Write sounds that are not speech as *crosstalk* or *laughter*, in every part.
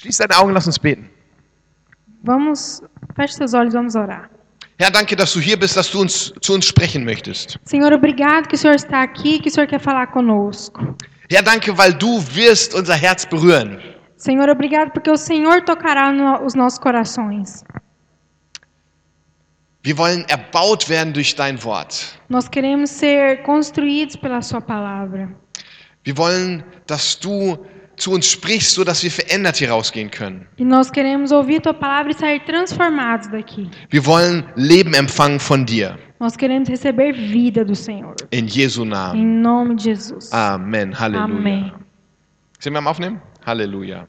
Schließ deine Augen, lass uns beten. Vamos, feche seus olhos, vamos orar. Herr, danke, dass du hier bist, dass du uns zu uns sprechen möchtest. Senhor, obrigado que o Senhor está aqui, que o Senhor quer falar conosco. Herr, danke, weil du wirst unser Herz berühren. Senhor, obrigado porque o Senhor tocará no, os nossos corações. Wir wollen erbaut werden durch dein Wort. Nós queremos ser construídos pela Sua palavra. Wir wollen, dass du zu uns sprichst, so dass wir verändert hier rausgehen können. E e. Wir wollen Leben empfangen von dir. Nós queremos receber vida do Senhor. In Jesu Em Namen. nome de Jesus. Amen. Halleluja. Amém. Sind wir am Aufnehmen? Halleluja.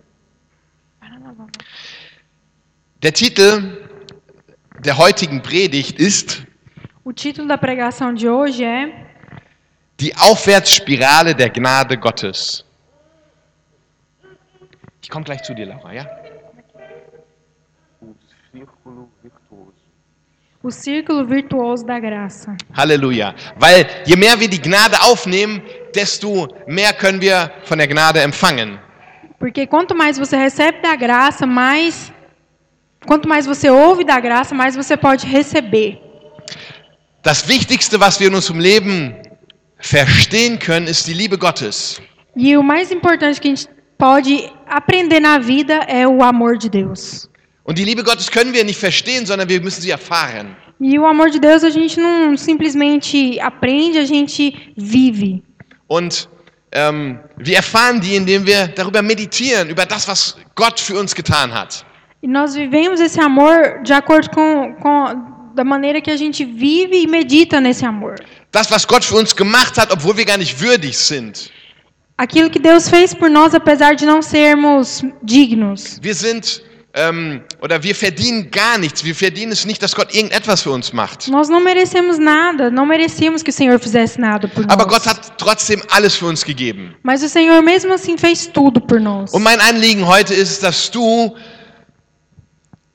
Der Titel der heutigen Predigt ist O título da pregação de hoje é Die Aufwärtsspirale der Gnade Gottes. Komme gleich zu dir, Laura, ja? O Círculo Virtuoso da Graça. Halleluja. Weil je mehr wir die Gnade aufnehmen, desto mehr können wir von der Gnade empfangen. Porque quanto mais você recebe da graça, mais. Quanto mais você ouve da graça, mais você pode receber. Das Wichtigste, was wir in unserem Leben verstehen können, ist die Liebe Gottes. E o mais importante que a gente pode aprender na vida é o amor de Deus. Und die Liebe Gottes können wir nicht verstehen, sondern wir müssen sie erfahren. E o amor de Deus a gente não simplesmente aprende, a gente vive. Und ähm, wir erfahren die, indem wir darüber meditieren, über das, was Gott für uns getan hat. E nós vivemos esse amor de acordo com, com da maneira que a gente vive e medita nesse amor. Das, was Gott für uns gemacht hat, obwohl wir gar nicht würdig sind. Aquilo que Deus fez por nós, apesar de não sermos dignos. Wir sind, ähm, oder wir verdienen gar nichts. Wir verdienen es nicht, dass Gott irgendetwas für uns macht. Nós não merecemos nada, não merecíamos que o Senhor fizesse nada por Aber nós. Gott hat trotzdem alles für uns gegeben. Mas o Senhor mesmo assim fez tudo por nós. Und mein Anliegen heute ist, dass du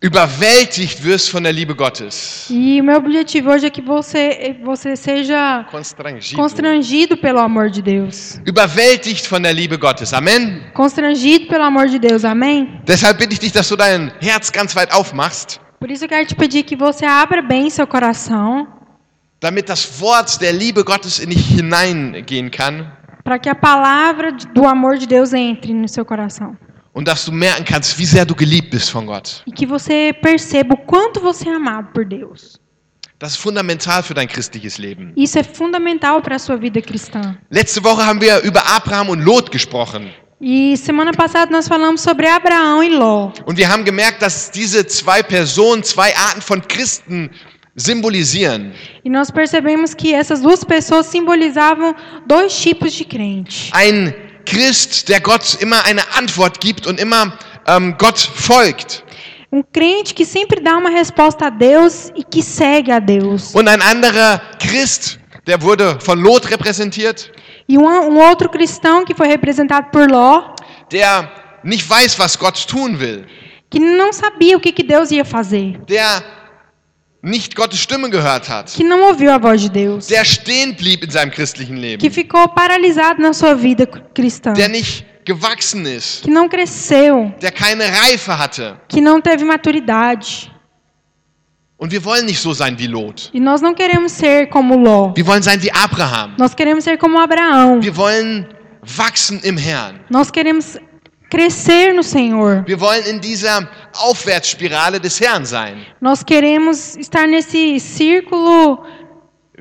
überwältigt wirst von der Liebe Gottes. E o meu objetivo hoje é que você, você seja Constrangido. constrangido pelo amor de Deus. Überwältigt von der Liebe Gottes. Amen. Constrangido pelo amor de Deus, amém? Deshalb bitte ich dich, dass du dein Herz ganz weit aufmachst, Por isso eu quero te pedir que você abra bem seu coração, damit das Wort der Liebe Gottes in dich hineingehen kann para que a palavra do amor de Deus entre no seu coração. Und dass du merken kannst, wie sehr du geliebt bist von Gott. E que você perceba o quanto você é amado por Deus. Das ist fundamental für dein christliches Leben. Isso é fundamental para a sua vida cristã. Letzte Woche haben wir über Abraham und Lot gesprochen. E semana passada nós falamos sobre Abraão e Ló. Und wir haben gemerkt, dass diese zwei Personen zwei Arten von Christen symbolisieren. E nós percebemos que essas duas pessoas simbolizavam dois tipos de crente. Ein Christ, der Gott immer eine Antwort gibt und immer ähm, Gott folgt. Um crente que sempre dá uma resposta a Deus e que segue a Deus. Und ein anderer Christ, der wurde von Lot repräsentiert, E um, um outro cristão que foi representado por Ló, der nicht weiß, was Gott tun will, que não sabia o que, que Deus ia fazer, der nicht Gottes Stimme gehört hat, que não ouviu a voz de Deus, der stehen blieb in seinem christlichen que Leben, ficou paralisado na sua vida cristã, der nicht gewachsen ist, que não cresceu, der keine Reife hatte. que não teve maturidade. Und wir wollen nicht so sein wie Lot. E nós não queremos ser como Ló. Wir wollen sein wie Abraham. Nós queremos ser como Abraão. Wir wollen wachsen im Herrn. Nós queremos crescer no Senhor. Wir wollen in dieser Aufwärtsspirale des Herrn sein. Nós queremos estar nesse círculo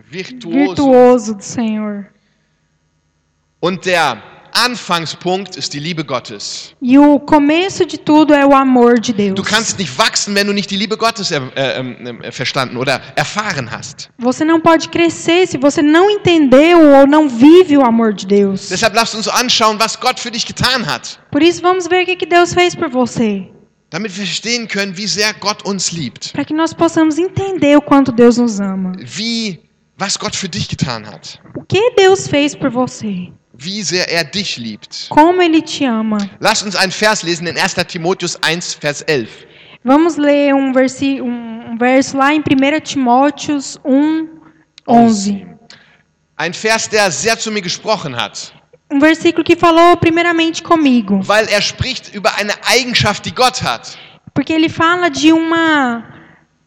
Virtuoso. virtuoso do Senhor. Und der Anfangspunkt ist die Liebe Gottes. E o começo de tudo é o amor de Deus. Du kannst nicht wachsen, wenn du nicht die Liebe Gottes äh, äh, äh, verstanden oder erfahren hast. Você não pode crescer se você não entendeu ou não vive o amor de Deus. Deshalb lasst uns anschauen, was Gott für dich getan hat, Por isso, vamos ver o que Deus fez por você. Damit wir verstehen können, wie sehr Gott uns liebt, Para que nós possamos entender o quanto Deus nos ama. wie was Gott für dich getan hat, O que Deus fez por você. wie sehr er dich liebt. Como Ele te ama. Lass uns einen Vers lesen in 1. Timotheus 1, Vers 11. Vamos ler um, versi um um verso lá em 1 Timóteos 1, 11. Ein Vers, der sehr zu mir gesprochen hat. Um versículo que falou primeiramente comigo, weil er spricht über eine Eigenschaft, die Gott hat. porque ele fala de uma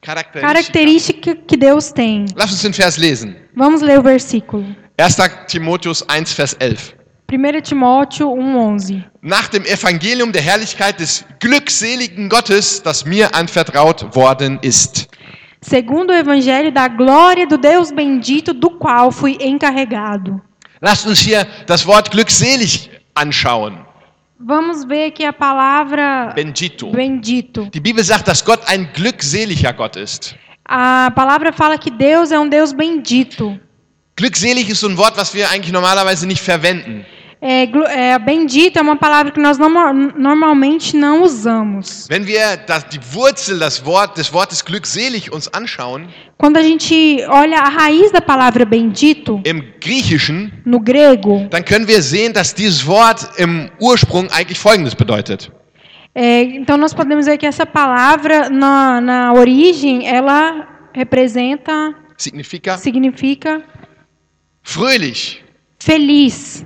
Charakteristika. característica que Deus tem. Lass uns den Vers lesen. Vamos ler o versículo. 1. Timotheus 1, Vers 11. 1 Timóteo 1:11. Nach dem Evangelium der Herrlichkeit des glückseligen Gottes, das mir anvertraut worden ist. Segundo o evangelho da glória do Deus bendito, do qual fui encarregado. Lasst uns hier das Wort glückselig anschauen. Vamos ver aqui a palavra Bendito. bendito. Die Bibel sagt, dass Gott ein glückseliger Gott ist. A palavra fala que Deus é um Deus bendito. Glückselig ist so ein Wort, was wir eigentlich normalerweise nicht verwenden. É, é, bendito é uma palavra que nós norma- normalmente não usamos. Wenn wir das, die Wurzel das Wort, des Wortes glückselig uns anschauen, Quando a gente olha a raiz da palavra bendito, im Griechischen, no grego, dann können wir sehen, dass dieses Wort im Ursprung eigentlich Folgendes bedeutet. é, então nós podemos ver que essa palavra, na, na origem, ela representa, Significa significa fröhlich, feliz.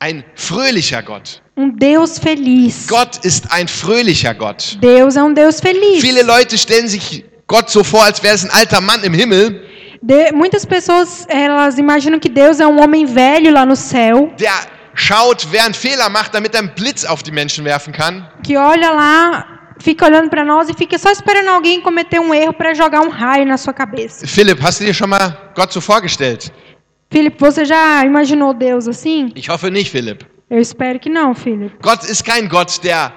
Ein fröhlicher Gott. Um Deus feliz. Gott ist ein fröhlicher Gott. Deus é um Deus feliz. Viele Leute stellen sich Gott so vor, als wäre es ein alter Mann im Himmel, De- muitas pessoas elas imaginam que Deus é um homem velho lá no céu, der schaut, wer einen Fehler macht, damit er einen Blitz auf die Menschen werfen kann. que olha lá, fica olhando para nós e fica só esperando alguém cometer um erro para jogar um raio na sua cabeça. Philipp, hast du dir schon mal Gott so vorgestellt? Felipe, você já imaginou Deus assim? Ich hoffe nicht, Philipp. Eu espero que não, Felipe. Gott ist kein Gott, der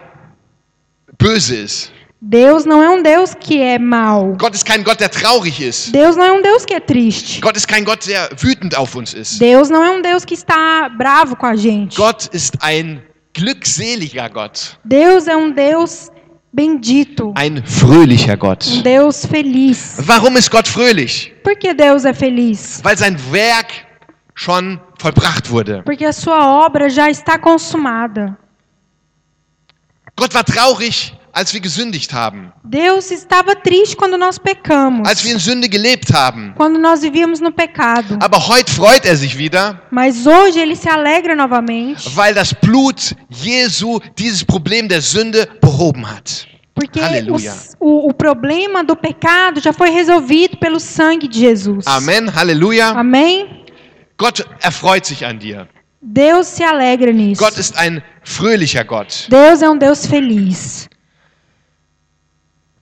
böse ist. Deus não é um Deus que é mau. Gott ist kein Gott, der traurig ist. Deus não é um Deus que é triste. Gott ist kein Gott, der wütend auf uns ist. Deus não é um Deus que está bravo com a gente. Gott ist ein glückseliger Gott, Deus é um Deus bendito, ein fröhlicher um Gott. Deus feliz. Warum ist Gott fröhlich? Por que Deus é feliz? Weil sein Werk schon vollbracht wurde. Porque a sua obra já está consumada. Gott war traurig, als wir gesündigt haben, Deus estava triste quando nós pecamos, als wir in Sünde gelebt haben. quando nós vivíamos no pecado. Aber heute freut er sich wieder, Mas hoje ele se alegra novamente, weil das Blut Jesu dieses Problem der Sünde behoben hat. porque os- o, o problema do pecado já foi resolvido pelo sangue de Jesus. Amen, Halleluja. Amém? Gott erfreut sich an dir. Deus se alegra nisso. Gott ist ein fröhlicher Gott. Deus é um Deus feliz.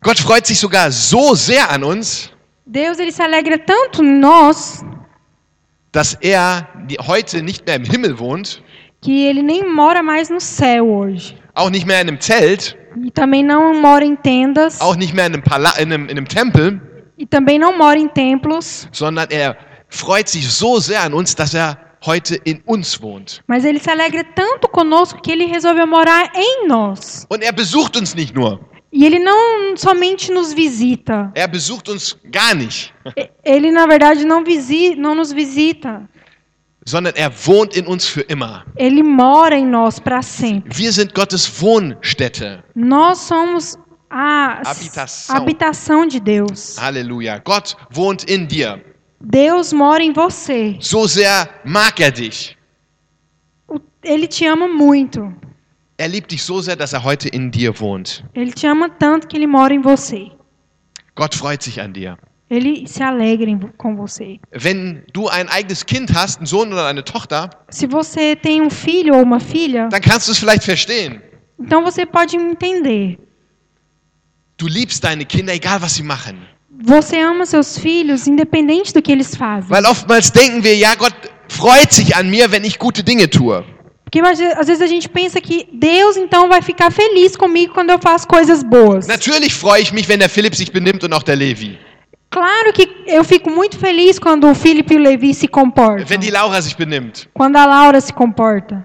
Gott freut sich sogar so sehr an uns, Deus ele se alegra tanto nós dass er heute nicht mehr im Himmel wohnt, que ele nem mora mais no céu hoje. auch nicht mehr in einem Zelt, E também não mora em tendas. auch nicht mehr in einem, Pala in einem, in einem Tempel, E também não mora em templos. sondern er freut sich so sehr an uns, dass er heute in uns wohnt. Mas ele se alegra tanto conosco que ele resolveu morar em nós. Und er besucht uns nicht nur, E ele não somente nos visita. er besucht uns gar nicht, Ele, na verdade, não, visi não nos visita. sondern er wohnt in uns für immer. Ele mora em nós para sempre. Wir sind Gottes Wohnstätte. Nós somos a Habitação. habitação de Deus. Halleluja. Gott wohnt in dir. Deus mora em você. So sehr mag er dich. Ele te ama muito. Er liebt dich so sehr, dass er heute in dir wohnt. Ele te ama tanto que ele mora em você. Gott freut sich an dir. Ele se alegra em com você. Wenn du ein eigenes Kind hast, einen Sohn oder eine Tochter, Se você tem um filho ou uma filha, dann kannst du es vielleicht verstehen. então você pode entender. Du liebst deine Kinder, egal was sie machen. Você ama seus filhos independente do que eles fazem. Weil oftmals denken wir, ja, Gott freut sich an mir, wenn ich gute Dinge tue. Porque às vezes a gente pensa que Deus então vai ficar feliz comigo quando eu faço coisas boas. Natürlich freue ich mich, wenn der Philipp sich benimmt und auch der Levi. Claro que eu fico muito feliz quando o Felipe e o Levi se comportam. Wenn die Laura sich benimmt. Quando a Laura se comporta.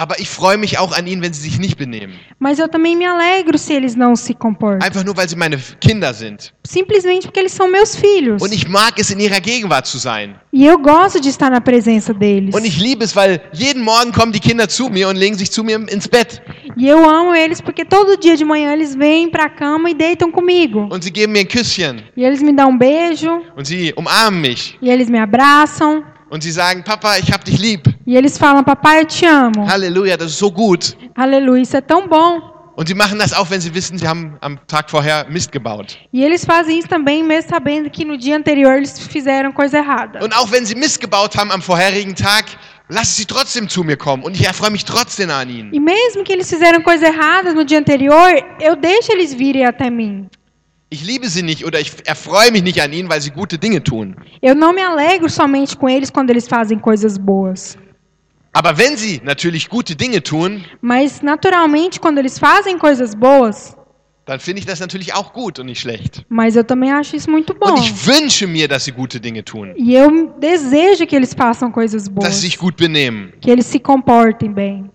Aber ich freue mich auch an ihnen, wenn sie sich nicht benehmen. Mas eu também me alegro se eles não se comportam. Einfach nur, weil sie meine Kinder sind. Simplesmente porque eles são meus filhos. Und ich mag es, in ihrer Gegenwart zu sein. E eu gosto de estar na presença deles. Und ich liebe es, weil jeden Morgen kommen die Kinder zu mir und legen sich zu mir ins Bett. E eu amo eles porque todo dia de manhã eles vêm pra cama e deitam comigo. Und sie geben mir ein Küsschen. E eles me dão um beijo, Und sie umarmen mich. e eles me abraçam, Und sie sagen, Papa, ich hab dich lieb. e eles falam: Papai, eu te amo. Halleluja, das ist so gut. Aleluia, isso é tão bom. Und sie machen das auch, wenn sie wissen, sie haben am Tag vorher Mist gebaut. E eles fazem isso também, mesmo sabendo que no dia anterior eles fizeram coisa errada. Und auch wenn sie Mist gebaut haben am vorherigen Tag, lasse sie trotzdem zu mir kommen. Und ich erfreue mich trotzdem an ihnen. E mesmo que eles fizeram coisa errada no dia anterior, eu deixo eles virem até mim. Ich liebe sie nicht oder ich erfreue mich nicht an ihnen, weil sie gute Dinge tun. Eu não me alegro somente com eles quando eles fazem coisas boas. Aber wenn sie natürlich gute Dinge tun, Mas, naturalmente, quando eles fazem coisas boas, dann finde ich das natürlich auch gut und nicht schlecht. mas eu também acho isso muito bom. Und ich wünsche mir, dass sie gute Dinge tun, E eu desejo que eles façam coisas dass boas. sie sich gut benehmen. Que eles se comportem bem.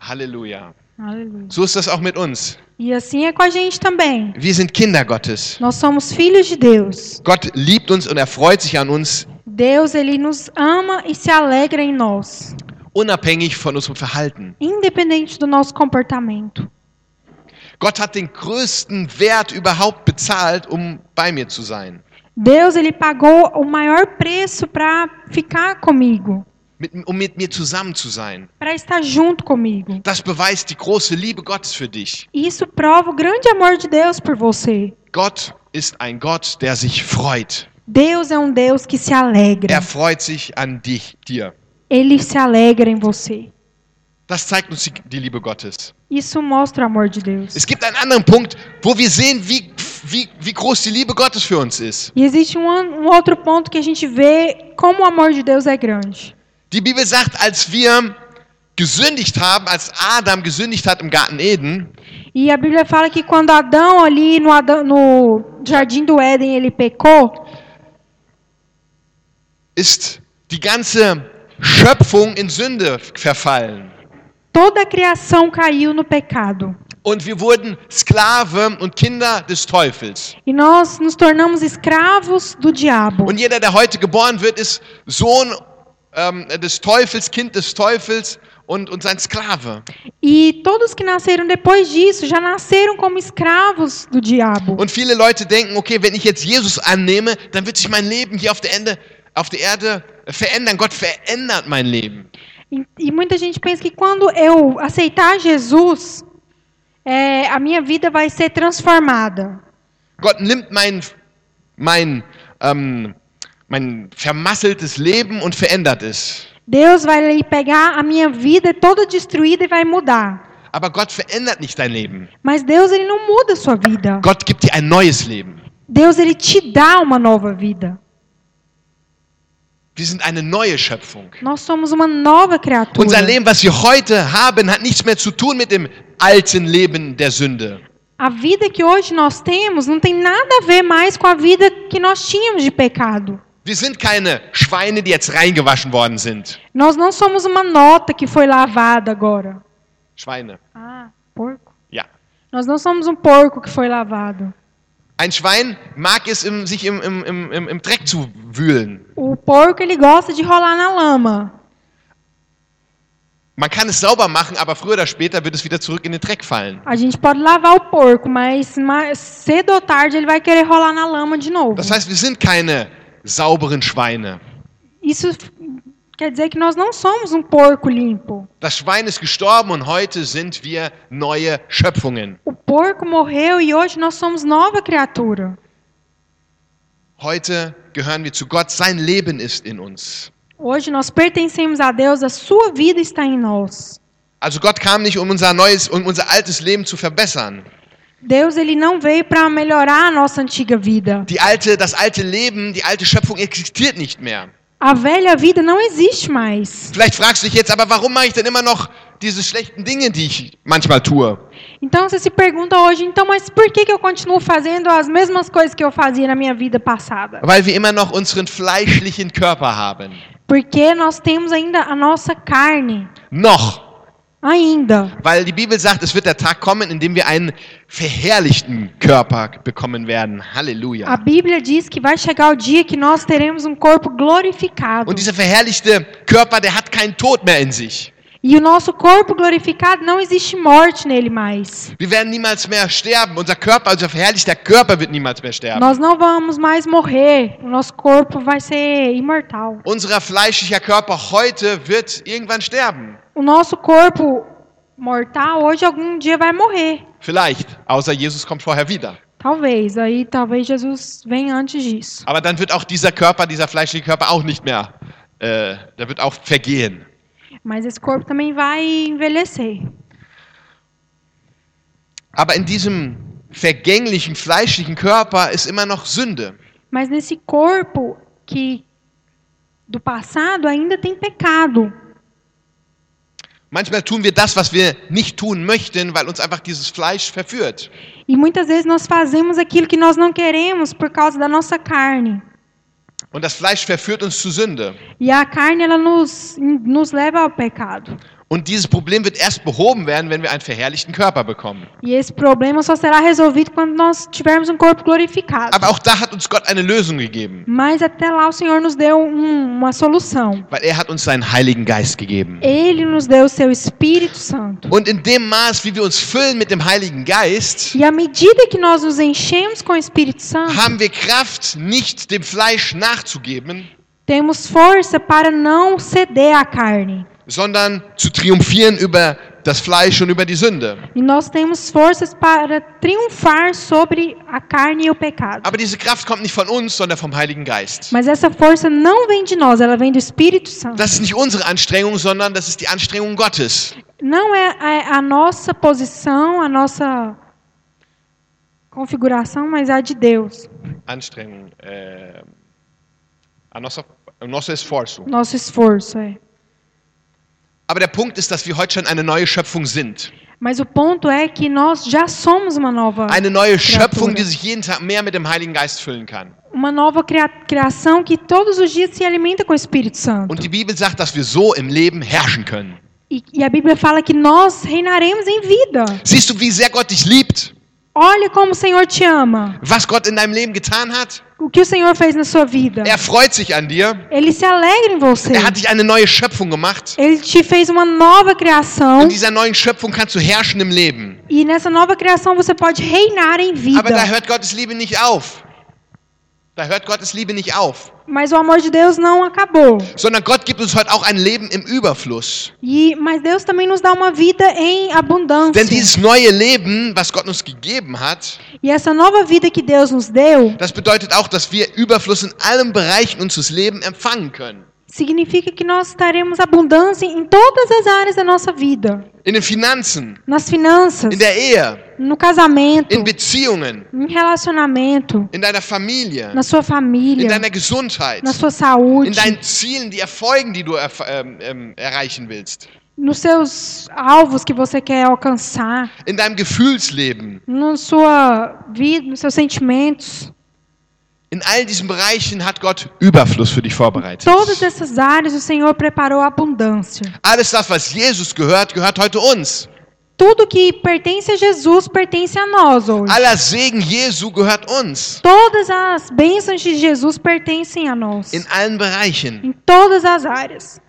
Halleluja. Aleluia. So ist das auch mit uns. E assim é com a gente também. Wir sind Kinder Gottes. Nós somos filhos de Deus. Gott liebt uns und er freut sich an uns, Deus, ele nos ama e se alegra em nós, unabhängig von unserem Verhalten. independente do nosso comportamento. Gott hat den größten Wert überhaupt bezahlt, um bei mir zu sein. Deus, ele pagou o maior preço para ficar comigo, Mit, um mit mir zusammen zu sein. para estar junto comigo. Das beweist die große Liebe Gottes für dich. Isso prova o grande amor de Deus por você. Gott ist ein Gott, der sich freut. Deus é um Deus que se alegra. Er freut sich an dich, dir. Ele se alegra em você. Das zeigt uns die, Liebe Gottes. Isso mostra o amor de Deus. Es gibt einen anderen Punkt, wo wir sehen, wie, wie, wie groß die Liebe Gottes für uns ist. E existe um, um outro ponto que a gente vê como o amor de Deus é grande. Die Bibel sagt, als wir gesündigt haben, als Adam gesündigt hat im Garten Eden, E a Bíblia fala que quando Adão ali no, Adão- no jardim do Éden ele pecou, ist die ganze Schöpfung in Sünde verfallen. toda a criação caiu no pecado. Und wir wurden Sklave und Kinder des Teufels. E nós nos tornamos escravos do diabo. Und jeder, der heute geboren wird, ist Sohn ähm, des Teufels, Kind des Teufels und, und sein Sklave. E todos que nasceram depois disso já nasceram como escravos do diabo. Und viele Leute denken, okay, wenn ich jetzt Jesus annehme, dann wird sich mein Leben hier auf der, Ende, auf der Erde verändern. Gott verändert mein Leben. E, e muita gente pensa que quando eu aceitar Jesus, é, a minha vida vai ser transformada. Gott nimmt mein, mein, ähm, mein vermasseltes Leben und verändert es. Deus vai pegar a minha vida toda destruída e vai mudar. Aber Gott verändert nicht dein Leben. Mas Deus ele não muda a sua vida. Gott gibt dir ein neues Leben. Deus ele te dá uma nova vida. Wir sind eine neue Schöpfung. Nós somos uma nova criatura. Unser Leben, was wir heute haben, hat nichts mehr zu tun mit dem alten Leben der Sünde. A vida que hoje nós temos não tem nada a ver mais com a vida que nós tínhamos de pecado. Wir sind keine Schweine, die jetzt reingewaschen worden sind. Nós não somos uma nota que foi lavada agora. Schweine. Ah, porco. Ja. Nós não somos um porco que foi lavado. Ein Schwein mag es, im, sich im, im, im, im- Dreck zu wühlen. O porco ele gosta de rolar na lama. Man kann es sauber machen, aber früher oder später wird es wieder zurück in den Dreck fallen. A gente pode lavar o porco, mas mais cedo ou tarde ele vai querer rolar na lama de novo. Das heißt, wir sind keine sauberen Schweine. Isso quer dizer que nós não somos um porco limpo. Das Schwein ist gestorben und heute sind wir neue Schöpfungen. O porco morreu e hoje nós somos nova criatura. Heute gehören wir zu Gott. Sein Leben ist in uns. Hoje nós pertencemos a Deus, a sua vida está em nós. Also Gott kam nicht, um unser neues, um unser altes Leben zu verbessern. Deus ele não veio para melhorar a nossa antiga vida. Die alte, das alte Leben, die alte Schöpfung existiert nicht mehr. A velha vida não existe mais. Vielleicht fragst du dich jetzt, aber warum mache ich denn immer noch diese schlechten Dinge, die ich manchmal tue? Então você se pergunta hoje, então, mas por que, que eu continuo fazendo as mesmas coisas que eu fazia na minha vida passada? Weil wir immer noch unseren fleischlichen Körper haben. Porque nós temos ainda a nossa carne. Noch. Ainda. Weil die Bibel sagt, es wird der Tag kommen, in dem wir einen verherrlichten Körper bekommen werden. A Halleluja. Bíblia diz que vai chegar o dia que nós teremos um corpo glorificado. Und dieser verherrlichte Körper, der hat keinen Tod mehr in sich. E o nosso corpo glorificado não existe morte nele mais. Wir werden niemals mehr sterben. Unser Körper, unser verherrlichter Körper wird niemals mehr sterben. Nós não vamos mais morrer. O nosso corpo vai ser imortal. Unser fleischlicher Körper heute wird irgendwann sterben. O nosso corpo mortal hoje algum dia vai morrer. Vielleicht, außer Jesus kommt vorher wieder. Talvez. Aí talvez Jesus venha antes disso. Aber dann wird auch dieser Körper, dieser fleischliche Körper auch nicht mehr, äh, der wird auch vergehen. Mas esse corpo também vai envelhecer. Aber in diesem vergänglichen fleischlichen Körper ist immer noch Sünde. Mas nesse corpo que do passado ainda tem pecado. Manchmal tun wir das, was wir nicht tun möchten, weil uns einfach dieses Fleisch verführt. E muitas vezes nós fazemos aquilo que nós não queremos por causa da nossa carne. Und das Fleisch verführt uns zu Sünde. E a carne ela nos, nos leva ao pecado. Und dieses Problem wird erst behoben werden, wenn wir einen verherrlichten Körper bekommen. E esse problema só será resolvido quando nós tivermos um corpo glorificado. Aber auch da hat uns Gott eine Lösung gegeben, Mas até lá o Senhor nos deu um- uma solução. weil er hat uns seinen Heiligen Geist gegeben. Ele nos deu o seu Espírito Santo. Und in dem Maß, wie wir uns füllen mit dem Heiligen Geist, E à medida que nós nos enchemos com o Espírito Santo, haben wir Kraft, nicht dem Fleisch nachzugeben, temos força para não ceder à carne. Sondern zu triumphieren über das Fleisch und über die Sünde. E nós temos forças para triunfar sobre a carne e o pecado. Aber diese Kraft kommt nicht von uns, sondern vom Heiligen Geist. Mas essa força não vem de nós, ela vem do Espírito Santo. Das ist nicht unsere Anstrengung, sondern das ist die Anstrengung Gottes. Não é a, a nossa posição, a nossa configuração, mas a de Deus. Anstrengung, äh, a nossa, o nosso esforço. Nosso esforço, é. Aber der Punkt ist, dass wir heute schon eine neue Schöpfung sind. Mas o ponto é que nós já somos uma nova, Eine neue Schöpfung, die sich jeden Tag mehr mit dem Heiligen Geist füllen kann. uma nova cria- criação que todos os dias se alimenta com o Espírito Santo. Und die Bibel sagt, dass wir so im Leben herrschen können. E, e a Bíblia fala que nós reinaremos em vida. Siehst du, wie sehr Gott dich liebt? Olha como o Senhor te ama. Was Gott in deinem Leben getan hat? O que o Senhor fez na sua vida. Er freut sich an dir. Ele se alegra em você. Er hat dich eine neue Schöpfung gemacht. Ele te fez uma nova criação. In dieser neuen Schöpfung kannst du herrschen im Leben. E nessa nova criação você pode reinar em vida. Aber da hört Gottes Liebe nicht auf. Da hört Gottes Liebe nicht auf. Mas o amor de Deus não acabou. Sondern Gott gibt uns heute auch ein Leben im Überfluss. E, mas Deus também nos dá uma vida em abundância. Denn dieses neue Leben, was Gott uns gegeben hat, E essa nova vida que Deus nos deu das bedeutet auch, dass wir Überfluss in allen Bereichen unseres Lebens empfangen können. significa que nós teremos abundância em todas as áreas da nossa vida. In den Finanzen, Nas finanças, in der Ehe, no casamento, in Beziehungen, em relacionamento, in deiner Familie, na sua in família, deiner Gesundheit, na sua saúde, in deinen Zielen, die Erfolgen, die du erf- ähm, ähm, erreichen willst, nos seus alvos que você quer alcançar, in deinem Gefühlsleben. na sua vida, nos seus sentimentos. In all diesen Bereichen hat Gott Überfluss für dich vorbereitet. Todas essas áreas o Senhor preparou abundância. Alles das, was Jesus gehört, gehört heute uns. Tudo que pertence a Jesus pertence a nós hoje. Aller Segen Jesu gehört uns. Todas as bênçãos de Jesus pertencem a nós. In allen Bereichen. Em todas as áreas.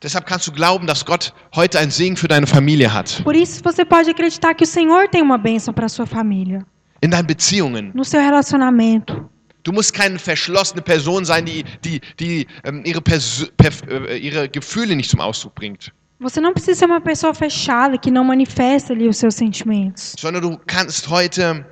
Deshalb kannst du glauben, dass Gott heute einen Segen für deine Familie hat. Por isso você pode acreditar que o Senhor tem uma bênção para sua família, In deinen Beziehungen. no seu relacionamento. Du musst keine verschlossene Person sein, die, die, die ähm, ihre, Persö perf äh, ihre Gefühle nicht zum Ausdruck bringt. Você não precisa ser uma pessoa fechada que não manifesta ali os seus sentimentos, Sondern du kannst heute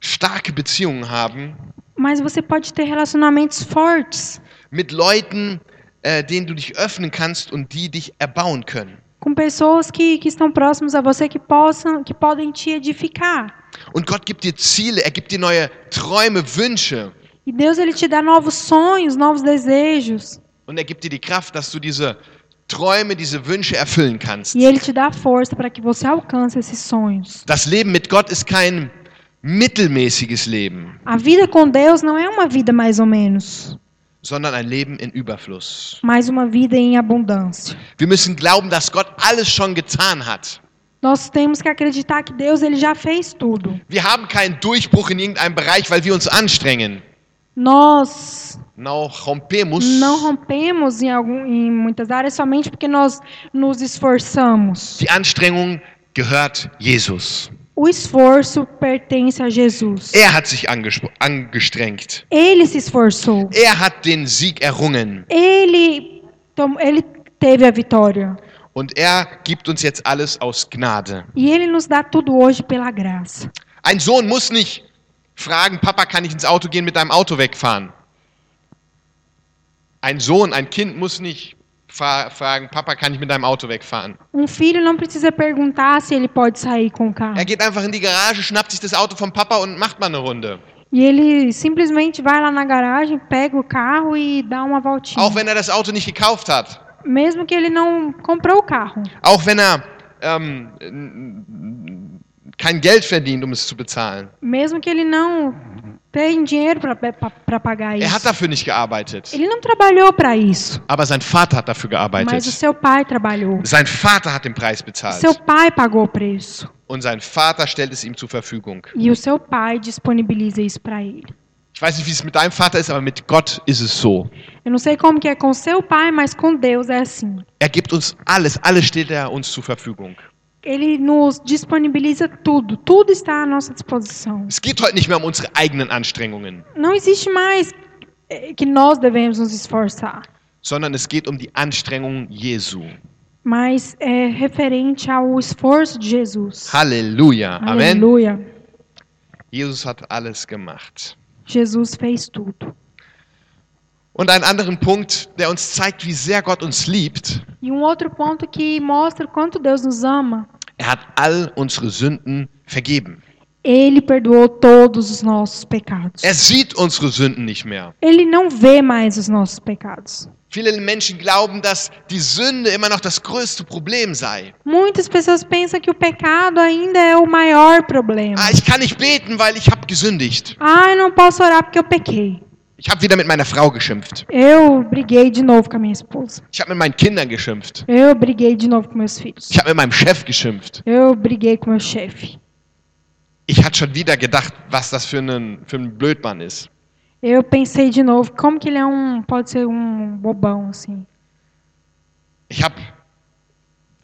starke Beziehungen haben mas você pode ter relacionamentos fortes mit Leuten, äh, denen du dich öffnen kannst und die dich erbauen können. com pessoas que, que estão próximas a você que possam que podem te edificar. Und Gott gibt dir Ziele, er gibt dir neue Träume, Wünsche. E Deus ele te dá novos sonhos, novos desejos, Und er gibt dir die Kraft, dass du diese Träume, diese Wünsche erfüllen kannst. e ele te dá força para que você alcance esses sonhos. Das Leben mit Gott ist kein mittelmäßiges Leben, A vida com Deus não é uma vida mais ou menos, sondern ein Leben in Überfluss. mas uma vida em abundância. Wir müssen glauben, dass Gott alles schon getan hat. Nós temos que acreditar que Deus ele já fez tudo. Wir haben keinen Durchbruch in irgendeinem Bereich, weil wir uns anstrengen. Nós não rompemos não rompemos em, algum, em muitas áreas somente porque nós nos esforçamos. die Anstrengung gehört Jesus. O esforço pertence a Jesus. Er hat sich angestrengt. Ele se esforçou. Er hat den Sieg errungen. Ele, ele teve a vitória. Und er gibt uns jetzt alles aus Gnade. E ele nos dá tudo hoje pela graça. Ein Sohn muss nicht fragen, Papa, kann ich ins Auto gehen, mit deinem Auto wegfahren? Ein Sohn, ein Kind muss nicht fra fragen, Papa, kann ich mit deinem Auto wegfahren? Um filho não precisa perguntar se ele pode sair com o carro. Er geht einfach in die Garage, schnappt sich das Auto vom Papa und macht mal eine Runde. E ele simplesmente vai lá na garagem, pega o carro e dá uma voltinha. Auch wenn er das Auto nicht gekauft hat. Mesmo que ele não comprou o carro. Auch wenn er ähm, kein Geld verdient, um es zu bezahlen. Mesmo que ele não tem dinheiro para pagar Er hat isso. dafür nicht gearbeitet. Ele não trabalhou para isso. Aber sein Vater hat dafür Mas o gearbeitet. seu pai trabalhou. Sein Vater hat den Preis bezahlt. seu pai pagou o preço. Und sein Vater stellt es ihm zur Verfügung. E o seu pai disponibiliza isso para ele. Ich weiß nicht, wie es mit deinem Vater ist, aber mit Gott ist es so. Eu não sei como que é com seu pai, mas com Deus é assim. Er gibt uns alles, alles steht er uns zur Verfügung. Ele nos disponibiliza tudo. Tudo está à nossa disposição. Es geht heute nicht mehr um unsere eigenen Anstrengungen, Não existe mais eh, que nós devemos nos esforçar. sondern es geht um die Anstrengungen Jesu. Mas é referente ao esforço de Jesus. Halleluja. Amen. Aleluia. Jesus hat alles gemacht. Jesus fez tudo. Und einen anderen Punkt, der uns zeigt, wie sehr Gott uns liebt. E um outro ponto que mostra o quanto Deus nos ama. Er hat all unsere Sünden vergeben. Ele perdoou todos os nossos pecados. Er sieht unsere Sünden nicht mehr. Ele não vê mais os nossos pecados. Viele Menschen glauben, dass die Sünde immer noch das größte Problem sei. Muitas pessoas pensam que o pecado ainda é o maior problema. Ah, ich kann nicht beten, weil ich habe gesündigt. Ah, eu não posso orar porque eu pequei. Ich habe wieder mit meiner Frau geschimpft. Eu briguei de novo com a minha esposa. Ich habe mit meinen Kindern geschimpft. Eu briguei de novo com meus filhos. Ich habe mit meinem Chef geschimpft. Eu briguei com meu chefe. Ich hatte schon wieder gedacht, was das für ein, für ein Blödmann ist. Eu pensei de novo, como que ele é um, pode ser um bobão assim. Ich habe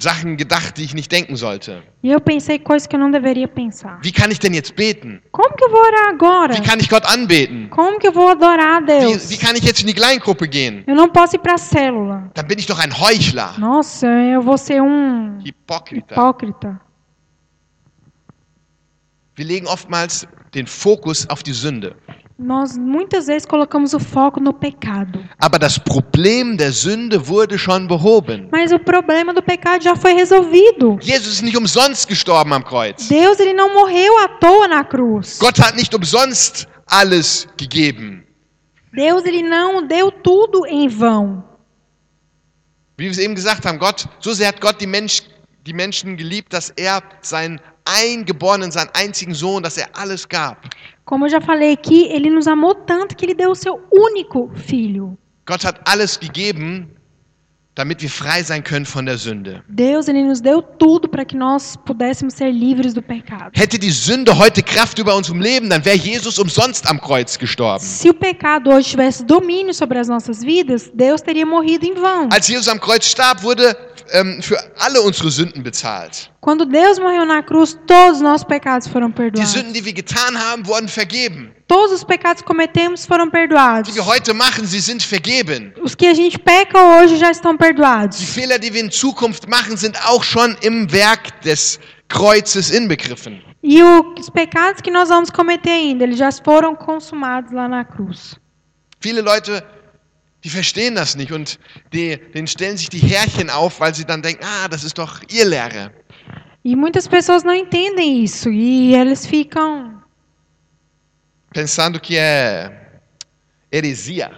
Sachen gedacht, die ich nicht denken sollte. E eu pensei coisas que eu não deveria pensar. Wie kann ich denn jetzt beten? Como que eu vou orar agora? Wie kann ich Gott anbeten? Como que eu vou adorar a Deus? Wie, wie kann ich jetzt in die Kleingruppe gehen? Eu não posso ir para a célula. Dann bin ich doch ein Heuchler. Nossa, eu vou ser um Hippokriter. hipócrita. Wir legen oftmals den Fokus auf die Sünde. Nós muitas vezes colocamos o foco no pecado. Aber das Problem der Sünde wurde schon behoben. Mas o problema do pecado já foi resolvido. Jesus ist nicht umsonst gestorben am Kreuz. Deus ele não morreu à toa na cruz. Gott hat nicht umsonst alles gegeben. Deus ele não deu tudo em vão. Wie wir es eben gesagt haben, Gott, so sehr hat Gott die, Mensch, die Menschen geliebt, dass er seinen eingeborenen, seinen einzigen Sohn, dass er alles gab. Como eu já falei aqui, ele nos amou tanto que ele deu o seu único filho. Gott hat alles gegeben, damit wir frei sein können von der Sünde. Deus ele nos deu tudo para que nós pudéssemos ser livres do pecado. Hätte die Sünde heute Kraft über unserem Leben, dann wäre Jesus umsonst am Kreuz gestorben. Se o pecado hoje tivesse domínio sobre as nossas vidas, Deus teria morrido em vão. Als Jesus am Kreuz starb, wurde ähm, für alle unsere Sünden bezahlt. Quando Deus morreu na cruz, todos os nossos pecados foram Die perdoados. Sünden, die wir getan haben, wurden vergeben. Todos os pecados que cometemos foram perdoados. Die wir heute machen, sie sind vergeben. Os que a gente peca hoje já estão Die perdoados. Fehler, die wir in Zukunft machen, sind auch schon im Werk des Kreuzes inbegriffen. E os pecados que nós vamos cometer ainda, eles já foram consumados lá na cruz. Viele Leute, die verstehen das nicht und die, denen stellen sich die Härchen auf, weil sie dann denken, ah, das ist doch ihr Lehre. E muitas pessoas não entendem isso e eles ficam Pensando que é heresia.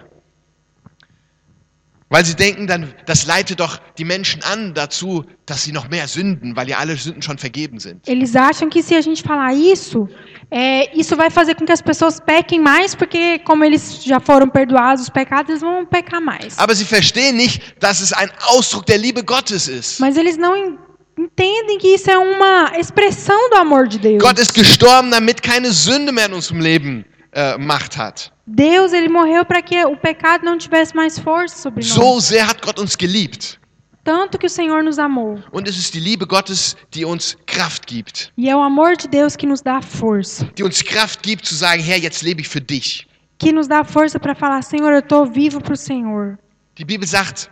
Weil sie denken, dann, das leitet doch die Menschen an dazu, dass sie noch mehr sünden, weil ja alle Sünden schon vergeben sind. Eles acham que se a gente falar isso, é, isso vai fazer com que as pessoas pequem mais, porque como eles já foram perdoados os pecados, eles vão pecar mais. Aber sie verstehen nicht, dass es ein Ausdruck der Liebe Gottes ist. Mas eles não en- entendem que isso é uma expressão do amor de Deus. Gott ist gestorben, damit keine Sünde mehr in unserem Leben äh, Macht hat. Deus, ele morreu para que o pecado não tivesse mais força sobre So nós. sehr hat Gott uns geliebt. Tanto que o Senhor nos amou. Und es ist die Liebe Gottes, die uns Kraft gibt. E é o amor de Deus que nos dá força. Die uns Kraft gibt zu sagen, Herr, jetzt lebe ich für dich. Que nos dá força para falar, Senhor, eu estou vivo para o Senhor. Die Bibel sagt,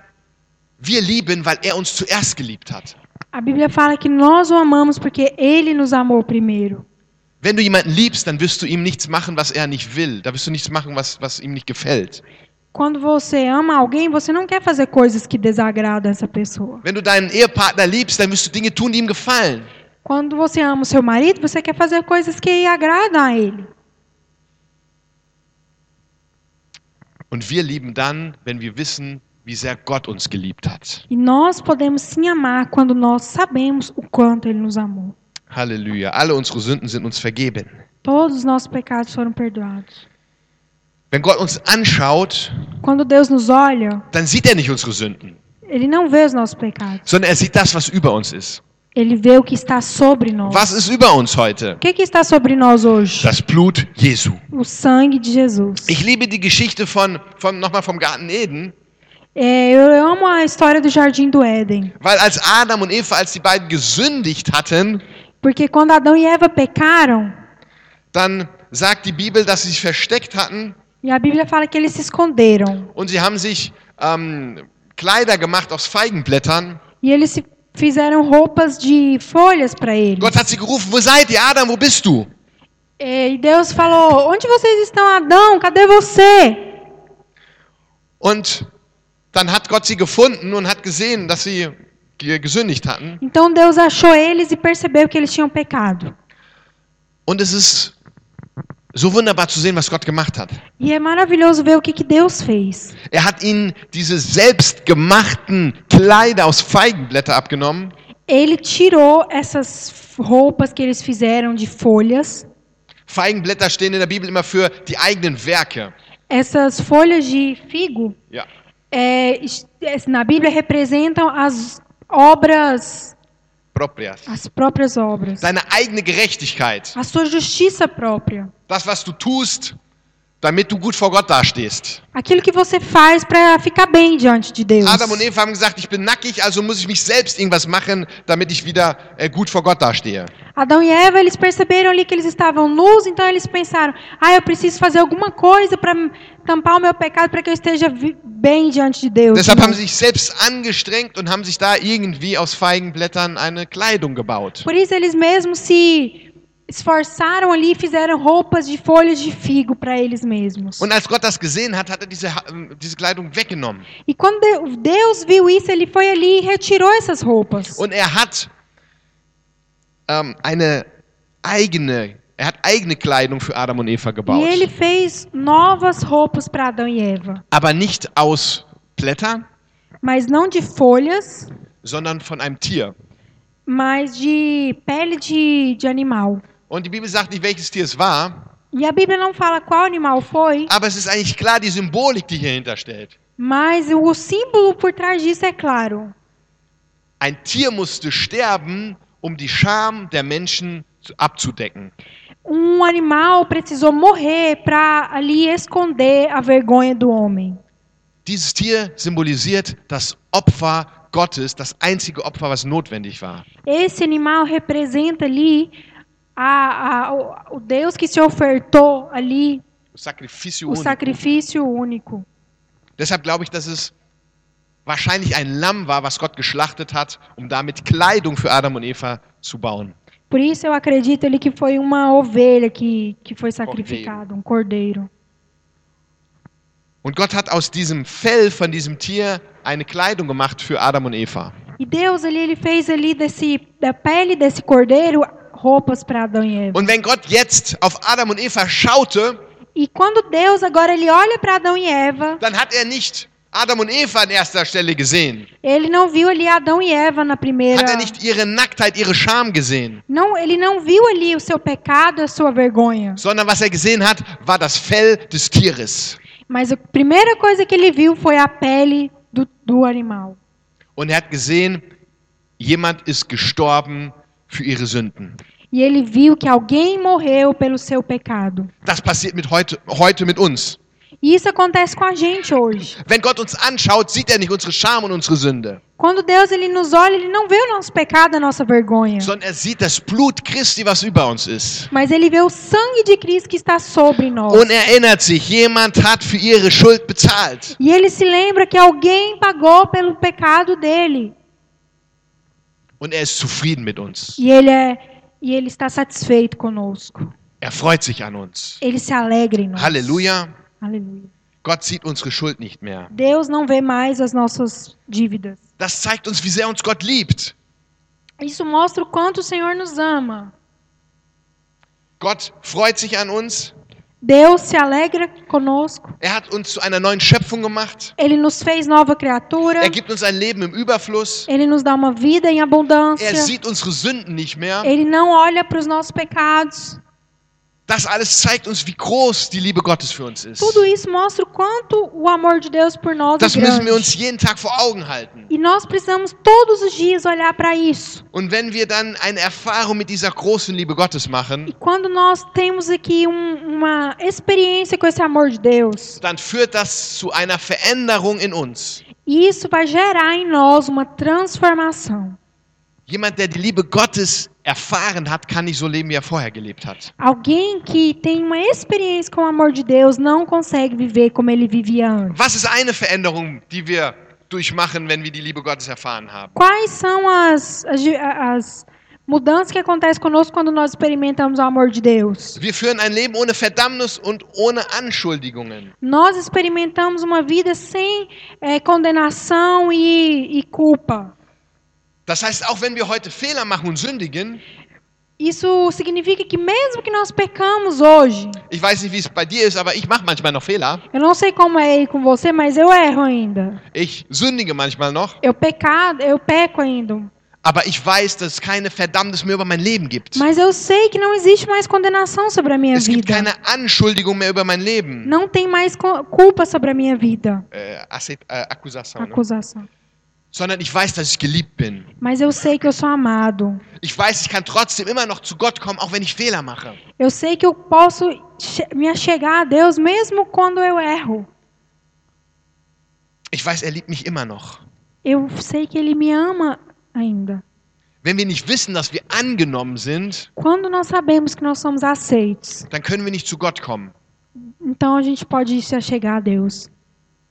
wir lieben, weil er uns zuerst geliebt hat. A Bíblia fala que nós o amamos porque ele nos amou primeiro. Wenn du jemanden liebst, dann wirst du ihm nichts machen, was er nicht will. Da wirst du nichts machen, was, was ihm nicht gefällt. Quando você ama alguém, você não quer fazer coisas que desagradam essa pessoa. Wenn du deinen Ehepartner liebst, dann wirst du Dinge tun, die ihm gefallen. Quando você ama o seu marido, você quer fazer coisas que agradam a ele. Und wir lieben dann, wenn wir wissen, wie sehr Gott uns geliebt hat. E nós podemos sim amar quando nós sabemos o quanto ele nos amou. Halleluja. Alle unsere Sünden sind uns vergeben. Todos os nossos pecados foram perdoados. Wenn Gott uns anschaut, Quando Deus nos olha, dann sieht er nicht unsere Sünden, ele não vê os nossos pecados. sondern er sieht das, was über uns ist. Ele vê o que está sobre nós. Was ist über uns heute? O que, que está sobre nós hoje? Das Blut Jesu. O sangue de Jesus. Ich liebe die Geschichte von, von nochmal vom Garten Eden, É, eu amo a história do Jardim do Éden. weil als Adam und Eva, als die beiden gesündigt hatten, Porque quando Adão e Eva pecaram, dann sagt die Bibel, dass sie sich versteckt hatten e a Bíblia fala que eles se esconderam. und sie haben sich ähm, Kleider gemacht aus Feigenblättern. E eles se fizeram roupas de folhas para eles. Gott hat sie gerufen, wo seid ihr? Adam, wo bist du? É, E Deus falou: Onde vocês estão, Adão? Cadê você? Und dann hat Gott sie gefunden und hat gesehen, dass sie ge- gesündigt hatten. Então Deus achou eles e percebeu que eles tinham pecado. Und es ist so wunderbar zu sehen, was Gott gemacht hat. E é maravilhoso ver o que, que Deus fez. Er hat ihnen diese selbstgemachten Kleider aus Feigenblätter abgenommen Ele tirou essas roupas que eles fizeram de folhas. Feigenblätter stehen in der Bibel immer für die eigenen Werke. Essas folhas de figo, Ja. É, es- na Bíblia, representam as obras, Proprias. as próprias obras. Deine eigene Gerechtigkeit. A sua justiça própria. Das, was du tust, damit du gut vor Gott dastehst. Aquilo que você faz para ficar bem diante de Deus. Adam und Eva haben gesagt, ich bin nackig, also muss ich mich selbst irgendwas machen, damit ich wieder äh, gut vor Gott dastehe. Adão e Eva, eles perceberam ali que eles estavam nus, então eles pensaram: ah, eu preciso fazer alguma coisa para tampar o meu pecado, para que eu esteja bem diante de Deus. Deshalb haben sie sich selbst angestrengt und haben sich da irgendwie aus Feigenblättern eine Kleidung gebaut. Por isso eles mesmos se esforçaram ali e fizeram roupas de folhas de figo para eles mesmos. Und als Gott das gesehen hat, hat er diese, ähm, diese Kleidung weggenommen. E quando de- Deus viu isso, ele foi ali e retirou essas roupas. Und er hat ähm, eine eigene, er hat eigene Kleidung für Adam und Eva E gebaut. ele fez novas roupas para Adão e Eva, Aber nicht aus Blättern, mas não de folhas, sondern von einem Tier. mas de pele de, de animal. Und die Bibel sagt nicht, welches Tier es war, E a Bíblia não fala qual animal foi, aber es ist eigentlich klar die Symbolik, die hier hinterstellt. mas o símbolo por trás disso é claro. Ein Tier musste sterben, um die Scham der Menschen zu- abzudecken. Um animal precisou morrer para ali esconder a vergonha do homem. Dieses Tier symbolisiert das Opfer Gottes, das einzige Opfer, was notwendig war. Esse animal representa ali a, a- o, o Deus que se ofertou ali, O Sacrifício o único. sacrifício único. Deshalb glaube ich, dass es wahrscheinlich ein Lamm war, was Gott geschlachtet hat, um damit Kleidung für Adam und Eva zu bauen. Por isso eu acredito ali que foi uma ovelha que, que foi sacrificada, um cordeiro. Und Gott hat aus diesem Fell von diesem Tier eine Kleidung gemacht für Adam und Eva. E Deus ali ele fez ali desse da pele desse cordeiro roupas para Adão e Eva. Und wenn Gott jetzt auf Adam und Eva schaute, E quando Deus agora ele olha para Adão e Eva, dann hat er nicht Adam und Eva an erster Stelle gesehen. ele não viu ali Adão e Eva na primeira. Hat er nicht ihre Nacktheit, ihre Scham gesehen. Não, ele não viu ali o seu pecado, a sua vergonha. Sondern was er gesehen hat, war das Fell des Tieres. Mas a primeira coisa que ele viu foi a pele do, do animal. Und er hat gesehen, jemand ist gestorben für ihre Sünden. E ele viu que alguém morreu pelo seu pecado. Das passiert mit heute, heute mit uns. E isso acontece com a gente hoje. Wenn Gott uns anschaut, sieht er nicht unsere Scham und unsere Sünde, Quando Deus ele nos olha, ele não vê o nosso pecado, a nossa vergonha. sondern er sieht das Blut Christi, was über uns ist. Mas ele vê o sangue de Cristo que está sobre nós. Und er erinnert sich, jemand hat für ihre Schuld bezahlt. E ele se lembra que alguém pagou pelo pecado dele. Und er ist zufrieden mit uns. E ele é e ele está satisfeito conosco. Er freut sich an uns. Ele se alegra em nós. Halleluja. Aleluia. Gott sieht unsere Schuld nicht mehr. Deus não vê mais as nossas dívidas. Das zeigt uns, wie sehr uns Gott liebt. Isso mostra o quanto o Senhor nos ama. Gott freut sich an uns. Deus se alegra conosco. Er hat uns zu einer neuen Schöpfung gemacht. Ele nos fez nova criatura. Er gibt uns ein Leben im Überfluss. Ele nos dá uma vida em Er abundância. sieht unsere Sünden nicht mehr. Ele não olha para os nossos pecados. Das alles zeigt uns, wie groß die Liebe Gottes für uns ist. Tudo isso mostra o quanto o amor de Deus por nós Das é müssen wir uns grande. jeden Tag vor Augen halten. E nós precisamos todos os dias olhar para isso. Und wenn wir dann eine Erfahrung mit dieser großen Liebe Gottes E machen, quando nós temos aqui um- uma experiência com esse amor de Deus, dann führt das zu einer Veränderung in uns. isso vai gerar em nós uma transformação. Jemand, der die Liebe Gottes erfahren hat, kann nicht so leben, wie er vorher gelebt hat. Alguém que tem uma experiência com o amor de Deus não consegue viver como ele vivia antes. Was ist eine Veränderung, die wir durchmachen, wenn wir die Liebe Gottes erfahren haben? Quais são as, as, as mudanças que acontecem conosco quando nós experimentamos o amor de Deus? Wir führen ein Leben ohne Verdammnis und ohne Anschuldigungen. Nós experimentamos uma vida sem eh, condenação e, e culpa. Das heißt, auch wenn wir heute Fehler machen und sündigen, Isso significa que mesmo que nós pecamos hoje, ich weiß nicht, wie es bei dir ist, aber ich mache manchmal noch Fehler. eu não sei como é aí com você, mas eu erro ainda. Ich sündige manchmal noch, Eu pecado, eu peco ainda. aber ich weiß, dass es keine Verdammnis mehr über mein Leben gibt. Mas eu sei que não existe mais condenação sobre a minha Es gibt vida. keine Anschuldigung mehr über mein Leben. Não tem mais co- culpa sobre a minha vida. Äh, Asset, äh, ne? Acusação. Sondern ich weiß, dass ich geliebt bin. Mas eu sei que eu sou amado. Ich weiß, ich kann trotzdem immer noch zu Gott kommen, auch wenn ich Fehler mache. Eu sei que eu posso me achegar a Deus mesmo quando eu erro. Ich weiß, er liebt mich immer noch. Eu sei que Ele me ama ainda. Wenn wir nicht wissen, dass wir angenommen sind, Quando nós sabemos que nós somos aceitos, dann können wir nicht zu Gott kommen. então a gente pode se achegar a Deus.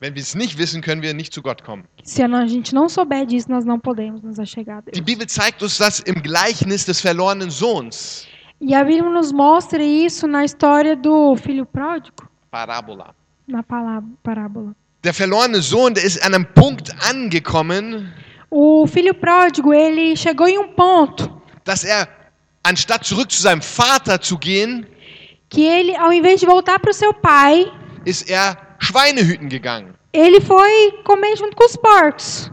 Wenn wir es nicht wissen, können wir nicht zu Gott kommen. Se a gente não souber disso, nós não podemos nos achegar a Die Deus. Bibel zeigt uns das im Gleichnis des verlorenen Sohns. E a Bíblia nos mostra isso na história do filho pródigo, Parabola. na parábola. Der verlorene Sohn, der ist an einem Punkt angekommen, O filho pródigo, ele chegou em um ponto dass er, anstatt zurück zu seinem Vater zu gehen, que ele, ao invés de voltar para o seu pai, ist er Schweine hüten gegangen. ele foi comer junto com os porcos.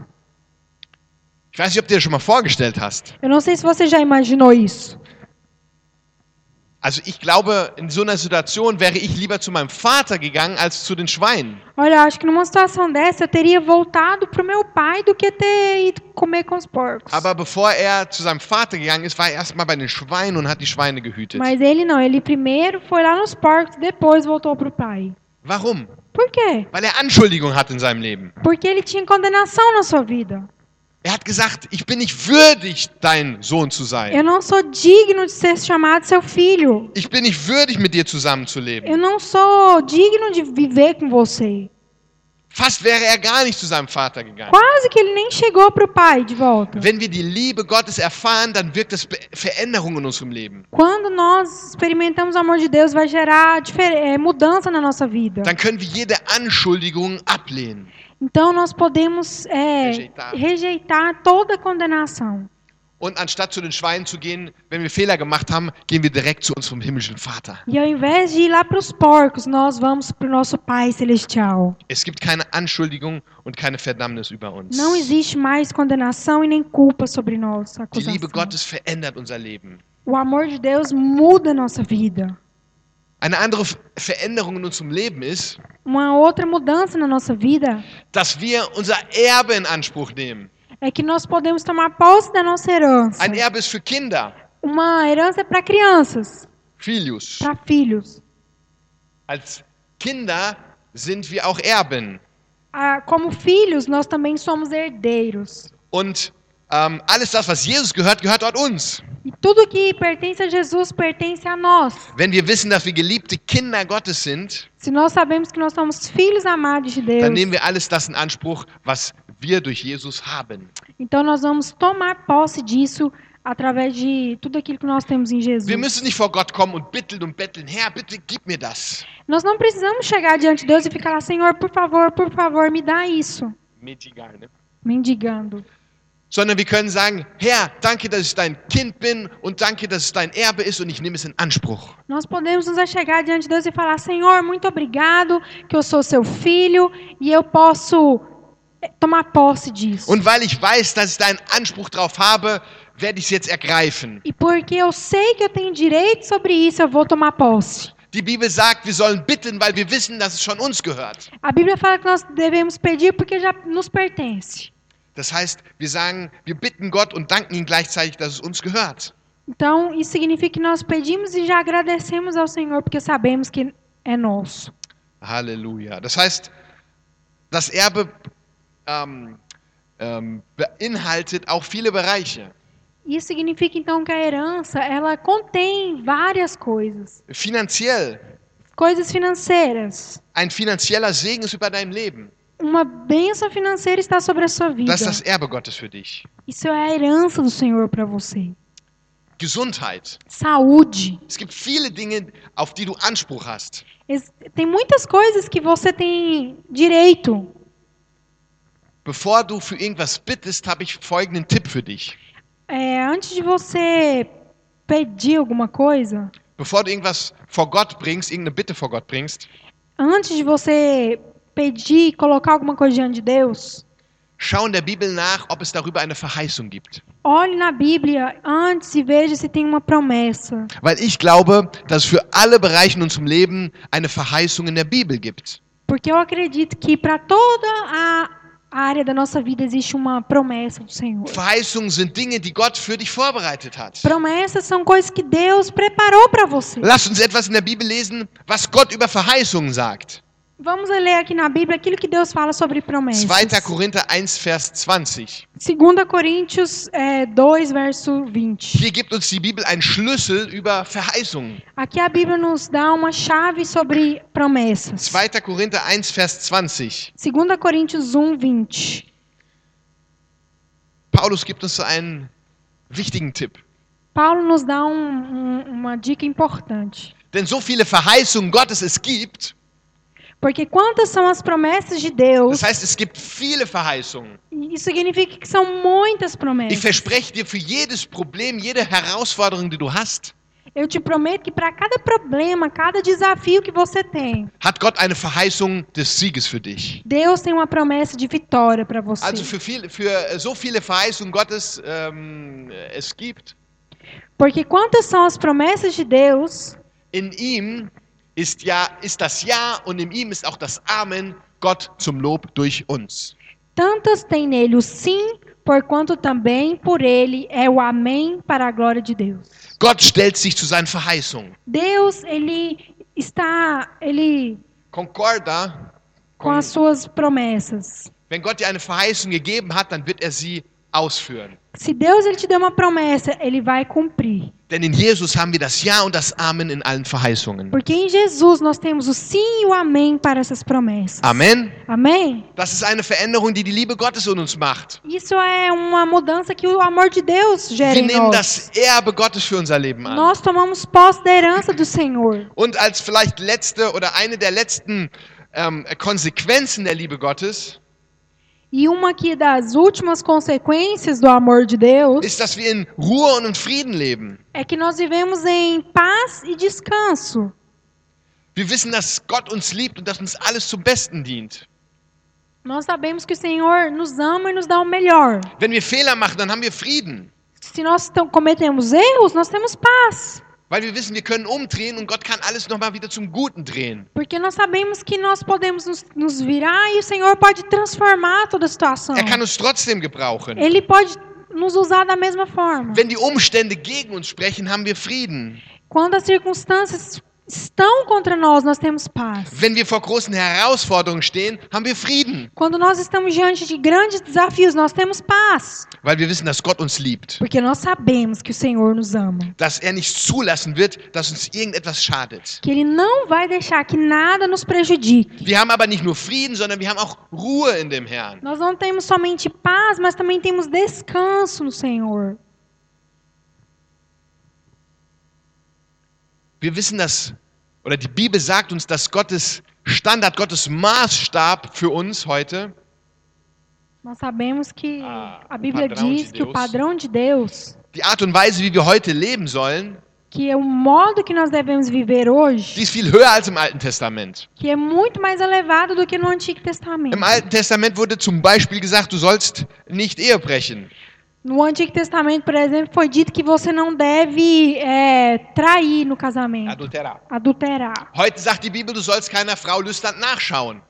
Ich weiß nicht, ob du dir das schon mal vorgestellt hast. Eu não sei se você já imaginou isso. Also ich glaube, in so einer Situation wäre ich lieber zu meinem Vater gegangen als zu den Schweinen. Olha, acho que numa situação dessa eu teria voltado pro meu pai do que ter ido comer com os porcos. Aber bevor er zu seinem Vater gegangen ist, war er erstmal bei den Schweinen und hat die Schweine gehütet. Mas ele não, ele primeiro foi lá nos porcos, depois voltou pro pai. Warum? Por quê? Weil er Anschuldigung hat in seinem Leben. Porque ele tinha condenação na sua vida. Er hat gesagt, ich bin nicht würdig, dein Sohn zu Eu sein. não sou digno de ser chamado seu filho. Ich bin nicht würdig, mit dir Eu zusammenzuleben. não sou digno de viver com você. Fast wäre er gar nicht zu seinem Vater gegangen. Quase que ele nem chegou pro pai de volta. Wenn wir die Liebe Gottes erfahren, dann wirkt es Be- Veränderungen in unserem Leben. Quando nós experimentamos o amor de Deus, vai gerar eh, mudança na nossa vida. Dann können wir jede Anschuldigung ablehnen. Então nós podemos é, Rejeitar. rejeitar toda condenação. Und anstatt zu den Schweinen zu gehen, wenn wir Fehler gemacht haben, gehen wir direkt zu unserem himmlischen Vater. E ao invés de ir lá para os porcos, nós vamos para o nosso Pai Celestial. Es gibt keine Anschuldigung und keine Verdammnis über uns. Não existe mais condenação e nem culpa sobre nós. Die Liebe. Gottes verändert unser Leben. O amor de Deus muda a nossa vida. Eine andere Veränderung in unserem Leben ist, Uma outra mudança na nossa vida dass wir unser Erbe in Anspruch nehmen. É que nós podemos tomar posse da nossa herança. Ein Erbe ist für Kinder. uma herança para crianças, Filius. para filhos. Als Kinder sind wir auch Erben. Ah, como filhos, nós também somos herdeiros. Und ähm, alles das, was Jesus gehört, gehört dort uns. E tudo que pertence a Jesus pertence a nós. Wenn wir wissen, dass wir geliebte Kinder Gottes sind, Se nós sabemos que nós somos filhos amados de dann Deus, nehmen wir alles das in Anspruch, was wir durch Jesus haben. então nós vamos tomar posse disso através de tudo aquilo que nós temos em Jesus. Wir müssen nicht vor Gott kommen und bitteln und betteln, Herr, bitte gib mir das. Nós não precisamos chegar diante de Deus e ficar lá, Senhor, por favor, por favor, me dá isso, Metigal, ne? mendigando. Sondern wir können sagen, Herr, danke, dass ich dein Kind bin und danke, dass es dein Erbe ist und ich nehme es in Anspruch. Nós podemos nos achegar diante de Deus e falar: Senhor, muito obrigado, que eu sou seu filho e eu posso tomar posse disso. Und weil ich weiß, dass ich da einen Anspruch drauf habe, werde ich es jetzt ergreifen. E porque eu sei que eu tenho direito sobre isso, eu vou tomar posse. Die Bibel sagt, wir sollen bitten, weil wir wissen, dass es schon uns gehört. A Bíblia fala que nós devemos pedir porque já nos pertence. Das heißt, wir sagen, wir bitten Gott und danken ihm gleichzeitig, dass es uns gehört. Então, isso significa que nós pedimos e já agradecemos ao Senhor porque sabemos que é nosso. Halleluja. Das heißt, das Erbe ähm, ähm, beinhaltet auch viele Bereiche. Isso significa então que a herança, ela contém várias coisas. Finanziell. Coisas financeiras. Ein finanzieller Segen ist über deinem Leben. Uma bênção financeira está sobre a sua vida. Das ist das Erbe Gottes für dich. Isso é a herança do Senhor para você. Gesundheit. Saúde. Es gibt viele Dinge, auf die du Anspruch hast. Tem muitas coisas que você tem direito. Bevor du für irgendwas bittest, habe ich folgenden Tipp für dich. É, antes de você pedir alguma coisa, Bevor du irgendwas vor Gott bringst, irgendeine Bitte vor Gott bringst, antes de você pedir, colocar alguma coisa diante de Deus, schau in der Bibel nach, ob es darüber eine Verheißung gibt. olhe na Bíblia antes e veja se tem uma promessa. Weil ich glaube, dass es für alle Bereiche in unserem Leben eine Verheißung in der Bibel gibt. Porque eu acredito que para toda a área da nossa vida existe uma promessa do Senhor. Verheißungen sind Dinge, die Gott für dich vorbereitet hat. Promessas são coisas que Deus preparou para você. Lass uns etwas in der Bibel lesen, was Gott über Verheißungen sagt. Vamos ler aqui na Bíblia aquilo que Deus fala sobre promessas. 2. Korinther 1, Vers 20. 2 Coríntios é, 2, verso 20. Hier gibt uns die Bibel einen Schlüssel über Verheißungen. Aqui a Bíblia nos dá uma chave sobre promessas. 2. Korinther 1, Vers 20. 2 Coríntios 1, 20. Paulus gibt uns einen wichtigen Tipp. Paulo nos dá um- um- uma dica importante. Denn so viele Verheißungen Gottes es gibt, Porque quantas são as promessas de Deus, das heißt, es gibt viele Verheißungen. isso significa que são muitas Ich promessas. verspreche dir, für jedes Problem, jede Herausforderung, die du hast, Eu te prometo que para cada problema, cada desafio que você tem, hat Gott eine Verheißung des Sieges für dich. Deus tem uma promessa de vitória para você. Also für, viel, für so viele Verheißungen Gottes ähm, es gibt, Porque quantas são as promessas de Deus, in ihm ist, ja, ist das Ja und in ihm ist auch das Amen Gott zum Lob durch uns. tantas tem nele o sim, porquanto também por ele é o amém para a glória de Deus. Gott stellt sich zu seinen Verheißungen. Deus, ele está, ele Concorda, com as suas promessas. wenn Gott dir eine Verheißung gegeben hat, dann wird er sie ausführen. Se Deus ele te deu uma promessa, ele vai cumprir. Denn in Jesus haben wir das Ja und das Amen in allen Verheißungen. Porque em Jesus nós temos o sim e o amém para essas promessas. Amen. Amém? Das ist eine Veränderung, die die Liebe Gottes in uns macht. Isso é uma mudança que o amor de Deus gera Wir em nehmen nós. das Erbe Gottes für unser Leben an. Nós tomamos posse da herança do Senhor. Und als vielleicht letzte oder eine der letzten ähm, Konsequenzen der Liebe Gottes E uma aqui das últimas consequências do amor de Deus ist, dass wir in Ruhe und in Frieden leben. é que nós vivemos em paz e descanso. Wir wissen, dass Gott uns liebt und dass uns alles zum Besten dient. Nós sabemos que o Senhor nos ama e nos dá o melhor. Wenn wir Fehler machen, dann haben wir Frieden. Se nós cometemos erros, nós temos paz. Weil wir wissen, wir können umdrehen und Gott kann alles nochmal wieder zum Guten drehen. Porque nós sabemos que nós podemos nos, nos virar e o Senhor pode transformar toda a situação. Er kann uns trotzdem gebrauchen. Ele pode nos usar da mesma forma. Wenn die Umstände gegen uns sprechen, haben wir Frieden. Quando as circunstâncias estão contra nós, nós temos paz. Wenn wir vor großen Herausforderungen stehen, haben wir Frieden, Quando nós estamos diante de grandes desafios, nós temos paz. weil wir wissen, dass Gott uns liebt. Porque nós sabemos que o Senhor nos ama. Dass er nicht zulassen wird, dass uns irgendetwas schadet. Que Ele não vai deixar que nada nos prejudique. Wir haben aber nicht nur Frieden, sondern wir haben auch Ruhe in dem Herrn. Nós não temos somente paz, mas também temos descanso no Senhor. Wir wissen das, oder die Bibel sagt uns, dass Gottes Standard, Gottes Maßstab für uns heute Nós sabemos que Ah, a Bíblia diz que o padrão de Deus, Die Art und Weise, wie wir heute leben sollen, que é o modo que nós devemos viver die hoje, ist viel höher als im Alten Testament. que é muito mais elevado do que no Antigo Testamento. Im Alten Testament wurde zum Beispiel gesagt, du sollst nicht Ehe brechen. No Antigo Testamento, por exemplo, foi dito que você não deve é, trair no casamento, Adulterar. adulterar. Heute sagt die Bibel, du sollst keiner Frau lüstern nachschauen.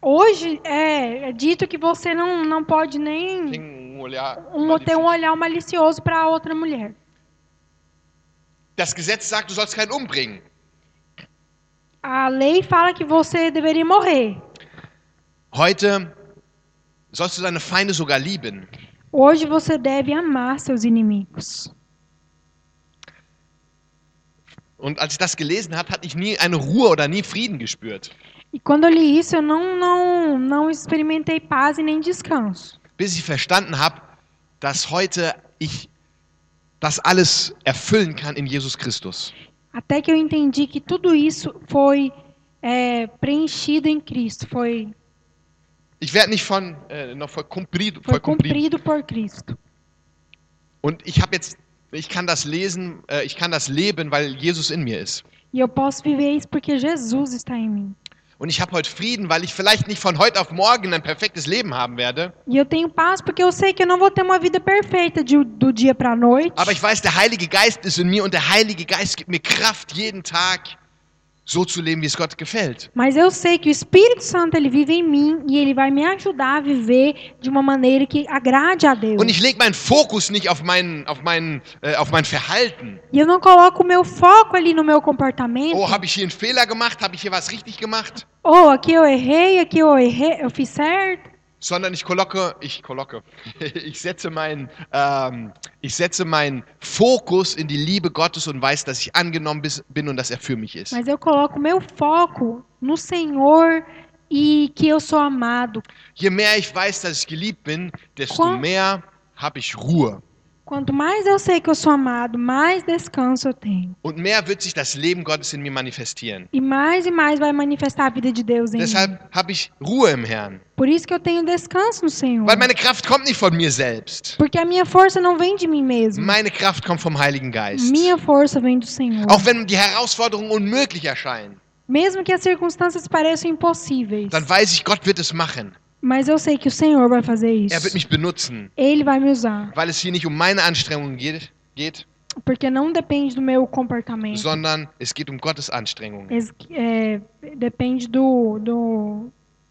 Hoje é, é dito que você não, não pode nem Tem um olhar um, ter um olhar malicioso para outra mulher. Das Gesetz sagt, du sollst keinen umbringen. A lei fala que você deveria morrer. Heute sollst du deine Feinde sogar lieben. Hoje você deve amar seus inimigos. Und als ich das gelesen habe, hatte ich nie eine Ruhe oder nie Frieden gespürt. E quando eu li isso, eu não, não, não experimentei paz e nem descanso. Bis ich verstanden habe, dass heute ich das alles erfüllen kann in Jesus Christus. Até que eu entendi que tudo isso foi é, preenchido em Cristo, foi, Ich werde nicht von, äh, noch voll cumprido, foi voll cumprido. cumprido por Cristo. Und ich habe jetzt, ich kann das lesen, äh, ich kann das leben, weil Jesus in mir ist. E eu posso viver isso porque Jesus está em mim. Und ich habe heute Frieden, weil ich vielleicht nicht von heute auf morgen ein perfektes Leben haben werde. E eu tenho paz porque eu sei que eu não vou ter uma vida perfeita de- do dia para a noite. Aber ich weiß, der Heilige Geist ist in mir und der Heilige Geist gibt mir Kraft, jeden Tag so zu leben, wie es Gott gefällt. Mas eu sei que o Espírito Santo ele vive em mim e ele vai me ajudar a viver de uma maneira que agrade a Deus. Und ich lege meinen Fokus nicht auf mein, auf mein, äh, auf mein Verhalten. E eu não coloco o meu foco ali no meu comportamento. Oh, habe ich hier einen Fehler gemacht? Habe ich hier was richtig gemacht? Ou aqui eu errei, aqui eu errei, eu fiz certo. Sondern ich kolocke, ich kolocke, *laughs* ich setze meinen, ähm, ich setze meinen Fokus in die Liebe Gottes und weiß, dass ich angenommen bin und dass er für mich ist. Mas eu coloco meu foco no Senhor e que eu sou amado. Je mehr ich weiß, dass ich geliebt bin, desto Qua- mehr habe ich Ruhe. Quanto mais eu sei que eu sou amado, mais descanso eu tenho. Und mehr wird sich das Leben Gottes in mir manifestieren. E mais e mais vai manifestar a vida de Deus em mim. Deshalb habe ich Ruhe im Herrn. Por isso que eu tenho descanso no Senhor. Weil meine Kraft kommt nicht von mir selbst. Porque a minha força não vem de mim mesmo. Meine Kraft kommt vom Heiligen Geist. Minha força vem do Senhor. Auch wenn die Herausforderungen unmöglich erscheinen, Mesmo que as circunstâncias pareçam impossíveis. dann weiß ich, Gott wird es machen. Mas eu sei que o Senhor vai fazer Er wird isso. mich benutzen, Ele vai me usar. weil es hier nicht um meine Anstrengungen geht, geht Porque não depende do meu comportamento. sondern es geht um Gottes Anstrengungen. Es- é, depende do, do,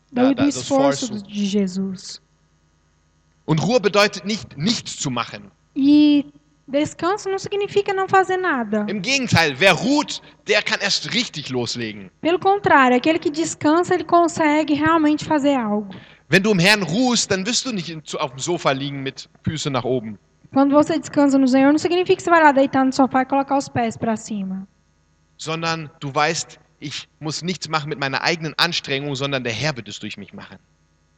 do, da- do do esforço esforço. de Jesus. Und Ruhe bedeutet nicht, nichts zu machen. E descanso não significa não fazer nada. Im Gegenteil, wer ruht, der kann erst richtig loslegen. Pelo contrário, aquele que descansa, ele consegue realmente fazer algo. Wenn du im Herrn ruhst, dann wirst du nicht auf dem Sofa liegen mit Füße nach oben, Quando você descansa no Senhor, não significa que você vai lá deitar no sofá e colocar os pés para cima. sondern du weißt, ich muss nichts machen mit meiner eigenen Anstrengung, sondern der Herr wird es durch mich machen.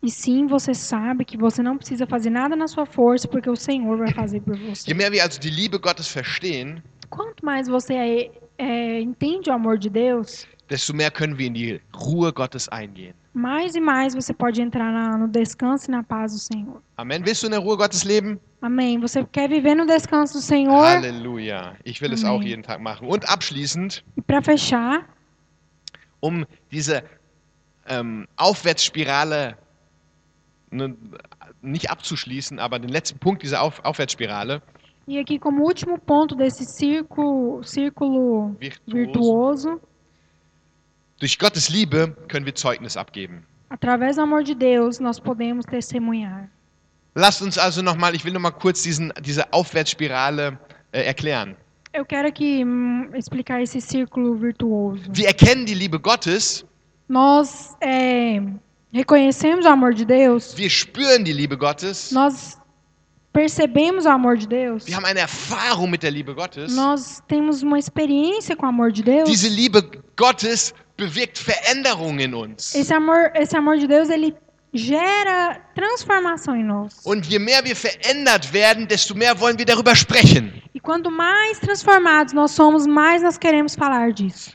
E sim, você sabe que você não precisa fazer nada na sua força, porque o Senhor vai fazer por Je você. mehr wir also die Liebe Gottes verstehen, Quanto mais você é, é, entende o amor de Deus, desto mehr können wir in die Ruhe Gottes eingehen. mais e mais você pode entrar na- no descanso e na paz do Senhor. Amen. Willst du in der Ruhe Gottes leben? Amém. Você quer viver no descanso do Senhor? Halleluja. Ich will es Amen. auch jeden Tag machen. Und abschließend, E para fechar, um diese ähm, Aufwärtsspirale ne, nicht abzuschließen, aber den letzten Punkt dieser Auf Aufwärtsspirale, e aqui como último ponto desse círculo, círculo virtuos, virtuoso, durch Gottes Liebe können wir Zeugnis abgeben. através do amor de Deus, nós podemos testemunhar. Lasst uns also nochmal, ich will nochmal kurz diesen, diese Aufwärtsspirale äh, erklären. Eu quero aqui hum, explicar esse círculo virtuoso. Wir erkennen die Liebe Gottes, Nós é, reconhecemos o amor de Deus, wir spüren die Liebe Gottes, nós percebemos o amor de Deus, wir haben eine Erfahrung mit der Liebe Gottes. nós temos uma experiência com o amor de Deus. Diese Liebe Gottes bewirkt Veränderungen in uns. Esse amor, esse amor de Deus, ele gera transformação em nós. Und je mehr wir verändert werden, desto mehr wollen wir darüber sprechen. E quanto mais transformados nós somos, mais nós queremos falar disso.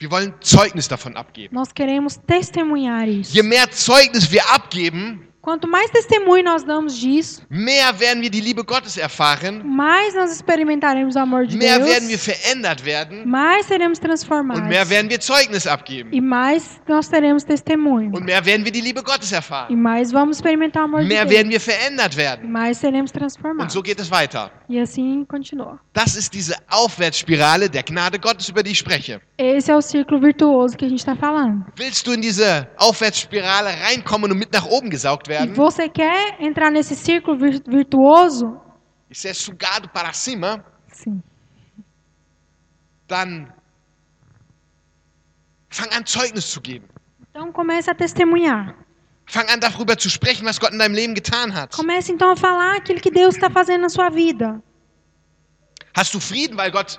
Wir wollen Zeugnis davon abgeben. Nós queremos testemunhar isso. Je mehr Zeugnis wir abgeben, Quanto mais testemunho nós damos disso, mehr werden wir die Liebe Gottes erfahren, mais nós experimentaremos o amor de mehr werden wir Deus, verändert werden mais seremos und mehr transformados. werden wir Zeugnis abgeben. E mais nós teremos testemunho. Und mehr werden wir die Liebe Gottes E erfahren. mais vamos experimentar o amor de Mehr Deus. werden wir verändert E werden. mais seremos Und transformados. so geht es weiter. E assim continua. Das ist diese Aufwärtsspirale der Gnade Gottes, über die ich spreche. Esse é o círculo virtuoso que a gente está falando. Willst du in diese Aufwärtsspirale reinkommen und mit nach oben gesaugt E werden? você quer entrar nesse círculo vir- virtuoso? E ser sugado para cima, Sim. dann fang an, Zeugnis zu geben. Então comece a testemunhar. Fang an, darüber zu sprechen, was Gott in deinem Leben getan hat. Comece então a falar aquilo que Deus está fazendo na sua vida. Hast du Frieden, weil Gott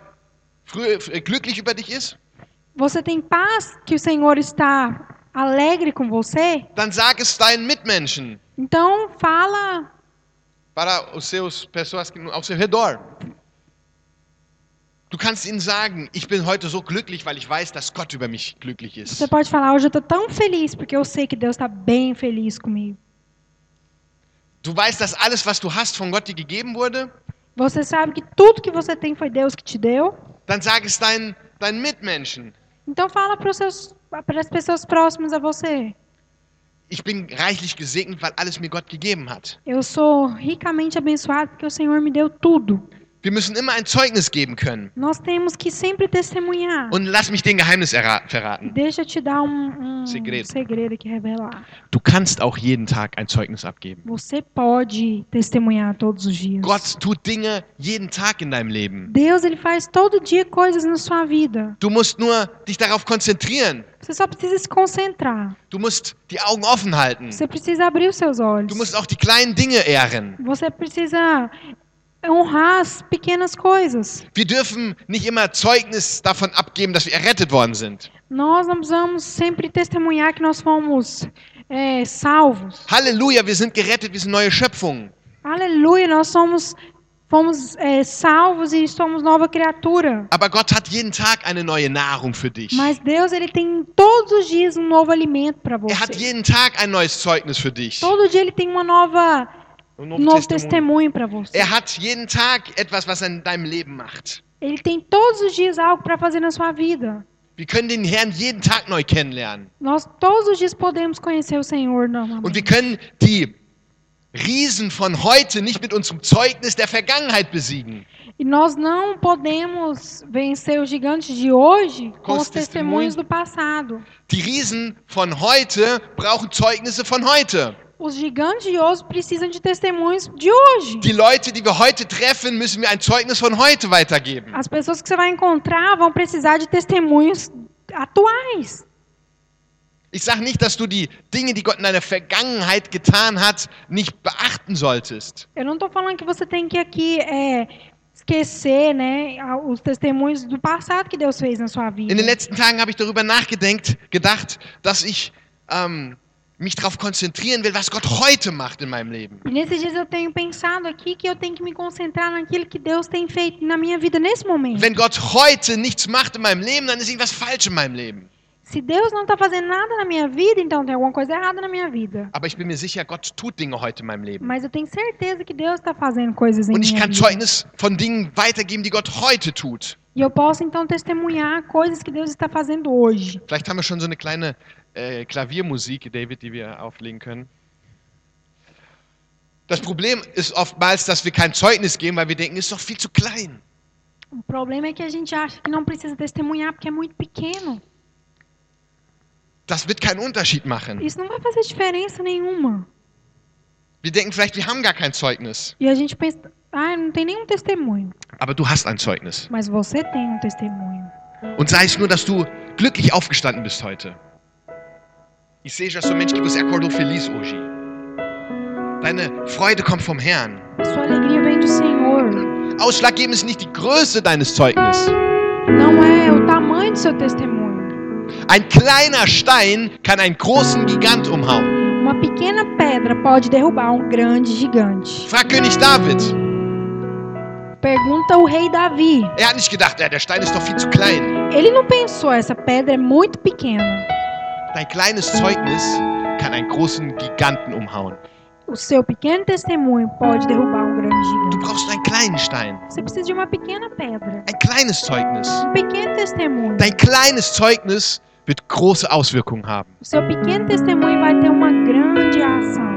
glücklich über dich ist? Você tem paz que o Senhor está alegre com você? Dann sag es deinen Mitmenschen, Então fala para os seus pessoas que- ao seu redor. Du kannst ihnen sagen, ich bin heute so glücklich, weil ich weiß, dass Gott über mich glücklich ist. Você pode falar, hoje eu estou tão feliz porque eu sei que Deus está bem feliz comigo. Du weißt, dass alles, was du hast, von Gott dir gegeben wurde? Você sabe que tudo que você tem foi Deus que te deu. Dann sag es deinen, deinen Mitmenschen. Então fala para as pessoas próximas a você. Ich bin reichlich gesegnet, weil alles mir Gott gegeben hat. Eu sou ricamente abençoado porque o Senhor me deu tudo. Wir müssen immer ein Zeugnis geben können. Nós temos que sempre testemunhar. Und lass mich den Geheimnis erra- verraten. Deixa te dar um, um Segredo. segredo aqui revelar. Du kannst auch jeden Tag ein Zeugnis abgeben. Você pode testemunhar todos os dias. Gott tut Dinge jeden Tag in deinem Leben. Deus ele faz todo dia coisas na sua vida. Du musst nur dich darauf konzentrieren. Você só precisa se concentrar. Du musst die Augen offen halten. Você precisa abrir os seus olhos. Du musst auch die kleinen Dinge ehren. Você precisa honrar as pequenas coisas. Wir dürfen nicht immer Zeugnis davon abgeben, dass wir errettet worden sind. Nós não precisamos sempre testemunhar que nós fomos é, salvos. Halleluja, wir sind gerettet, wir sind neue Schöpfungen. Aleluia, nós somos fomos é, salvos e somos nova criatura. Aber Gott hat jeden Tag eine neue Nahrung für dich. Mas Deus ele tem todos os dias um novo alimento para Er hat você. jeden Tag ein neues Zeugnis für dich. Todo dia ele tem uma nova Um novo novo Testemunho. testemunho para você. Er hat jeden Tag etwas, was er in deinem Leben macht. Ele tem todos os dias algo para fazer na sua vida. Wir können den Herrn jeden Tag neu kennenlernen. Nós todos os dias podemos conhecer o Senhor Und wir können die Riesen von heute nicht mit unserem Zeugnis der Vergangenheit besiegen. E nós não podemos vencer os gigantes de hoje Com com os os testemunhos testemunhos. do passado. Die Riesen von heute brauchen Zeugnisse von heute. Os gigantes de hoje precisam de testemunhos de hoje. Die Leute, die wir heute treffen, müssen wir ein Zeugnis von heute weitergeben. As pessoas que você vai encontrar vão precisar de testemunhos atuais. Ich sage nicht, dass du die Dinge, die Gott in deiner Vergangenheit getan hat, nicht beachten solltest. Eu não estou falando que você tem que aqui é, esquecer né, os testemunhos do passado que Deus fez na sua vida. In den letzten Tagen habe ich darüber nachgedacht, gedacht, dass ich ähm, mich darauf konzentrieren will, was Gott heute macht in meinem Leben. E nesses dias eu tenho pensado aqui que eu tenho que me concentrar naquilo que Deus tem feito na minha vida nesse momento. Wenn Gott heute nichts macht in meinem Leben, dann ist irgendwas falsch in meinem Leben. Se Deus não está fazendo nada na minha vida, então tem alguma coisa errada na minha vida. Aber ich bin mir sicher, Gott tut Dinge heute in meinem Leben. Mas eu tenho certeza que Deus está fazendo coisas em Und ich minha kann vida. Zeugnis von Dingen weitergeben, die Gott heute tut. E eu posso então testemunhar coisas que Deus está fazendo hoje. Vielleicht haben wir schon so eine kleine äh, Klaviermusik, David, die wir auflegen können. Das Problem ist oftmals, dass wir kein Zeugnis geben, weil wir denken, ist doch viel zu klein. O problema é que a gente acha que não precisa testemunhar porque é muito pequeno. Das wird keinen Unterschied machen. Isso não vai fazer diferença nenhuma. Wir denken vielleicht, wir haben gar kein Zeugnis. E a gente pensa, ah, não tem nenhum testemunho. Aber du hast ein Zeugnis. Mas você tem um testemunho. Und sei es nur, dass du glücklich aufgestanden bist heute. E seja somente que você acordou feliz hoje. Deine Freude kommt vom Herrn. Sua alegria vem do Senhor. Ausschlaggebend ist nicht die Größe deines Zeugnisses. Não é o tamanho do seu testemunho. Ein kleiner Stein kann einen großen Gigant umhauen. Uma pequena pedra pode derrubar um grande gigante. Frag König David. Pergunta o rei Davi. Er hat nicht gedacht, der Stein ist doch viel zu klein. Ele não pensou, essa pedra é muito pequena. Dein kleines Zeugnis kann einen großen Giganten umhauen. O seu pequeno testemunho pode derrubar um grande Du gigante. brauchst einen kleinen Stein. Você precisa de uma pequena pedra. Ein kleines Zeugnis. Um pequeno testemunho. Dein kleines Zeugnis wird große Auswirkungen haben. O seu pequeno testemunho vai ter uma grande ação.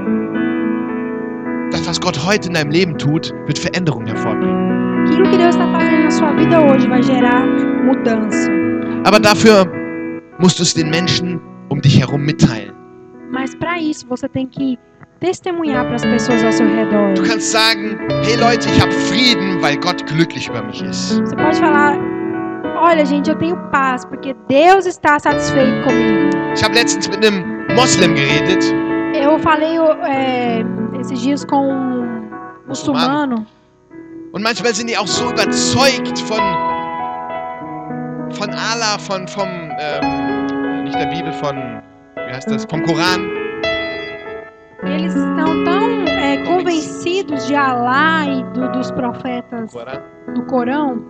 Das, was Gott heute in deinem Leben tut, wird Veränderung hervorbringen. Aquilo que Deus está fazendo na sua vida hoje vai gerar mudança. Aber dafür musst du es den Menschen um dich herum mitteilen. Mas para isso você tem que testemunhar para as pessoas ao seu redor. Du kannst sagen, hey Leute, ich habe Frieden, weil Gott glücklich über mich ist. Você pode falar: Olha, gente, eu tenho paz porque Deus está satisfeito comigo. Ich habe letztens mit einem Moslem geredet. Eu falei é, esses dias com um muçulmano Und manchmal sind die auch so überzeugt von, von Allah, von, vom, ähm, der Bibel, von, wie heißt das, vom Koran. eles estão tão é, convencidos de Alá e do- dos profetas Koran. do Corão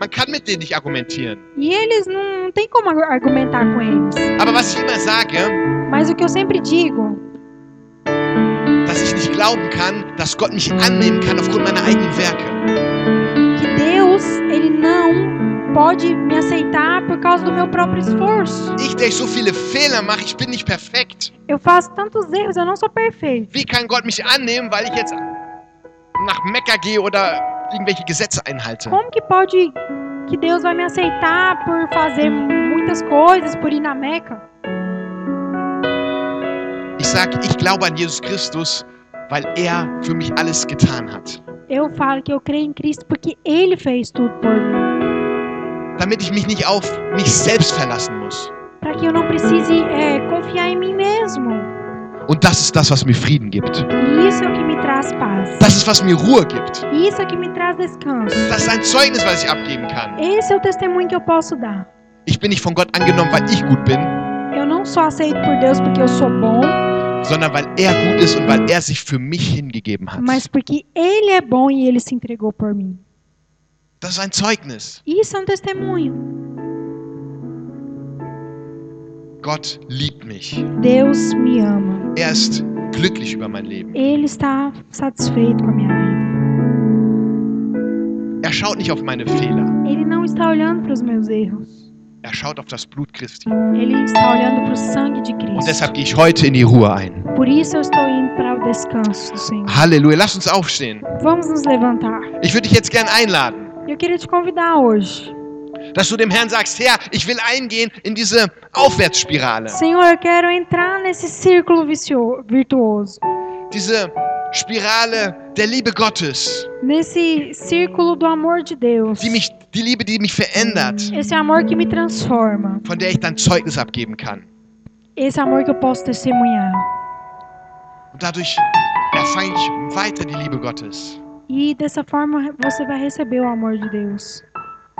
Man kann mit denen nicht argumentieren. e eles não, não tem como ar- argumentar com eles. Aber was ich immer sage, Mas o que eu sempre digo dass ich nicht glauben kann, dass Gott mich annehmen kann aufgrund meiner eigenen Werke. que Deus ele não pode me aceitar por causa do meu próprio esforço. Ich, der ich so viele Fehler mache, ich bin nicht perfekt. Eu faço tantos erros, eu não sou perfeito. Wie kann Gott mich annehmen, weil ich jetzt nach Mekka gehe oder irgendwelche Gesetze einhalte? Como que pode que Deus vai me aceitar por fazer muitas coisas, por ir na Meca? Ich sage, ich glaube an Jesus Christus, weil er für mich alles getan hat. Eu falo que eu creio em Cristo porque Ele fez tudo por mim. Damit ich mich nicht auf mich selbst verlassen muss. Para que eu não precise é, confiar em mim mesmo. Und das ist das, was mir Frieden gibt. E isso é o que me traz paz. Das ist, was mir Ruhe gibt. Isso é o que me traz descanso. Das ist ein Zeugnis, was ich abgeben kann. Esse é o testemunho que eu posso dar. Ich bin nicht von Gott angenommen, weil ich gut bin, Eu não sou aceito por Deus porque eu sou bom, sondern weil er gut ist und weil er sich für mich hingegeben hat. mas porque Ele é bom e Ele se entregou por mim. Das ist ein Zeugnis. Isso é um testemunho. Gott liebt mich. Deus me ama. Er ist glücklich über mein Leben. Ele está satisfeito com a minha vida. Er schaut nicht auf meine Fehler. Ele não está olhando para os meus erros. Er schaut auf das Blut Christi. Ele está olhando para o sangue de Und Cristo. deshalb gehe ich heute in die Ruhe ein. Por isso eu estou indo para o descanso do Senhor. Halleluja. Lass uns aufstehen. Vamos nos levantar. Ich würde dich jetzt gern einladen, Eu queria te convidar hoje. dass du dem Herrn sagst, Herr, ich will eingehen in diese Aufwärtsspirale. Senhor, eu quero entrar nesse círculo virtuoso. Diese Spirale der Liebe Gottes. Nesse círculo do amor de Deus. Die, mich, die Liebe, die mich verändert. Esse amor que me transforma. Von der ich dann Zeugnis abgeben kann. Esse amor que eu posso testemunhar. Und dadurch erfahre ich weiter die Liebe Gottes. E dessa forma você vai receber o amor de Deus.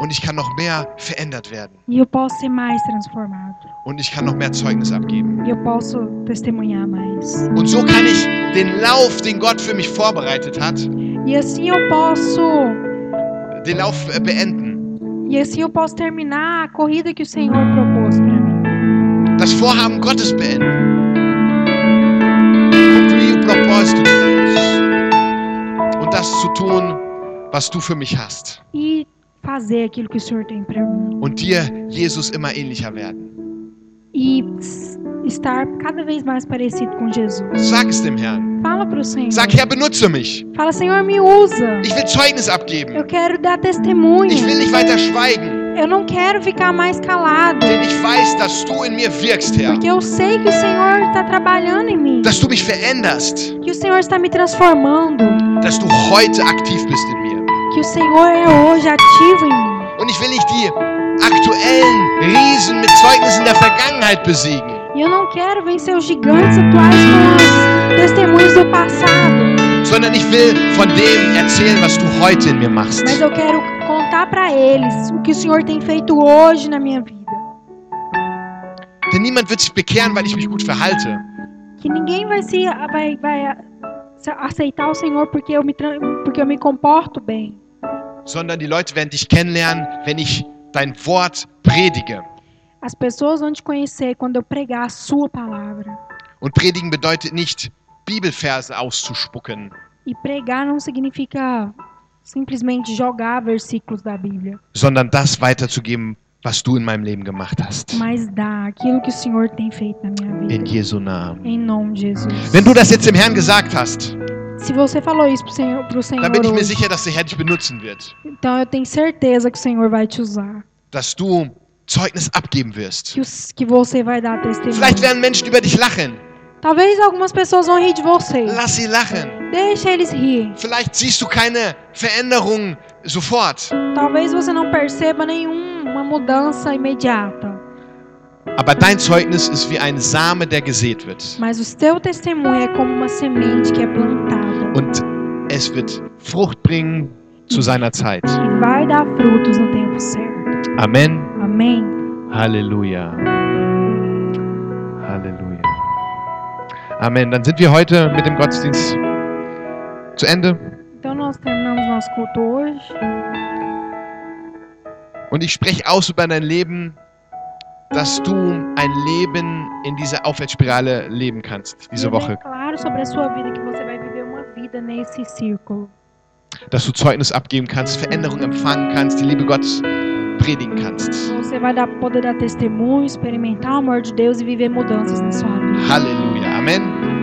Und ich kann noch mehr verändert werden. E eu posso ser mais transformado. Und ich kann noch mehr Zeugnis abgeben. E eu posso testemunhar mais. Und so kann ich den Lauf, den Gott für mich vorbereitet hat, E assim eu posso. den Lauf äh, beenden. E assim eu posso terminar a corrida que o Senhor propôs para mim. Das Vorhaben Gottes beenden. Concluir o propósito de Deus. Das zu tun, was du für mich hast. E. Und dir, Jesus, immer ähnlicher werden. E estar cada vez mais parecido com Jesus. Sag es dem Herrn. Fala para o Senhor. Sag, Herr, benutze mich. Fala, Senhor, me usa. Ich will Zeugnis abgeben. Eu quero dar testemunho. Ich will nicht weiter schweigen. Eu não quero ficar mais calado. Denn ich weiß, dass du in mir wirkst, Herr. Porque eu sei que o Senhor está trabalhando em mim. Dass du mich veränderst. Que o Senhor está me transformando. Dass du heute aktiv bist in mir. Que o Senhor é hoje ativo em mim. Und ich will nicht die aktuellen Riesen mit Zeugnissen der Vergangenheit besiegen. E eu não quero vencer os gigantes atuais com os testemunhos do passado. sondern ich will von dem erzählen, was du heute in mir machst. Mas eu quero contar para eles o que o Senhor tem feito hoje na minha vida. Denn niemand wird sich bekehren, weil ich mich gut verhalte, Que ninguém vai se vai, vai aceitar o Senhor porque eu me porque eu me comporto bem. sondern die Leute werden dich kennenlernen, wenn ich dein Wort predige. As pessoas vão te conhecer quando eu pregar a sua palavra. Und predigen bedeutet nicht, Bibelverse auszuspucken, E pregar não significa simplesmente jogar versículos da Bíblia, sondern das weiterzugeben, was du in meinem Leben gemacht hast. mas dar aquilo que o Senhor tem feito na minha In vida. Jesu Namen. Em nome de Jesus. Wenn du das jetzt dem Herrn gesagt hast, Se você falou isso pro Senhor, pro Senhor dann bin ich mir sicher, dass der Herr dich benutzen wird. então eu tenho certeza que o Senhor vai te usar. Dass du Zeugnis abgeben wirst. Que, os- que você vai dar testemunho. Vielleicht werden Menschen über dich lachen. Talvez algumas pessoas vão rir de você. Lass sie lachen. Deixa eles rir. Vielleicht siehst du keine Veränderung sofort. Talvez você não perceba nenhuma mudança imediata. Aber dein Zeugnis ist wie ein Same, der gesät wird. Mas o seu testemunho é como uma semente que é plantada. Und es wird Frucht bringen zu seiner Zeit. E vai dar frutos no tempo certo. Amen. Amém? Halleluja. Halleluja. Amen. Dann sind wir heute mit dem Gottesdienst zu Ende. Então nós terminamos nosso culto hoje. Und ich spreche aus über dein Leben, dass du ein Leben in dieser Aufwärtsspirale leben kannst, diese Woche. claro sobre a sua vida que você vai viver uma vida nesse círculo. Dass du Zeugnis abgeben kannst, Veränderung empfangen kannst, die Liebe Gottes predigen kannst. Você vai dar, poder dar testemunho, experimentar o amor de Deus e viver mudanças na sua vida. Halleluja. Amen.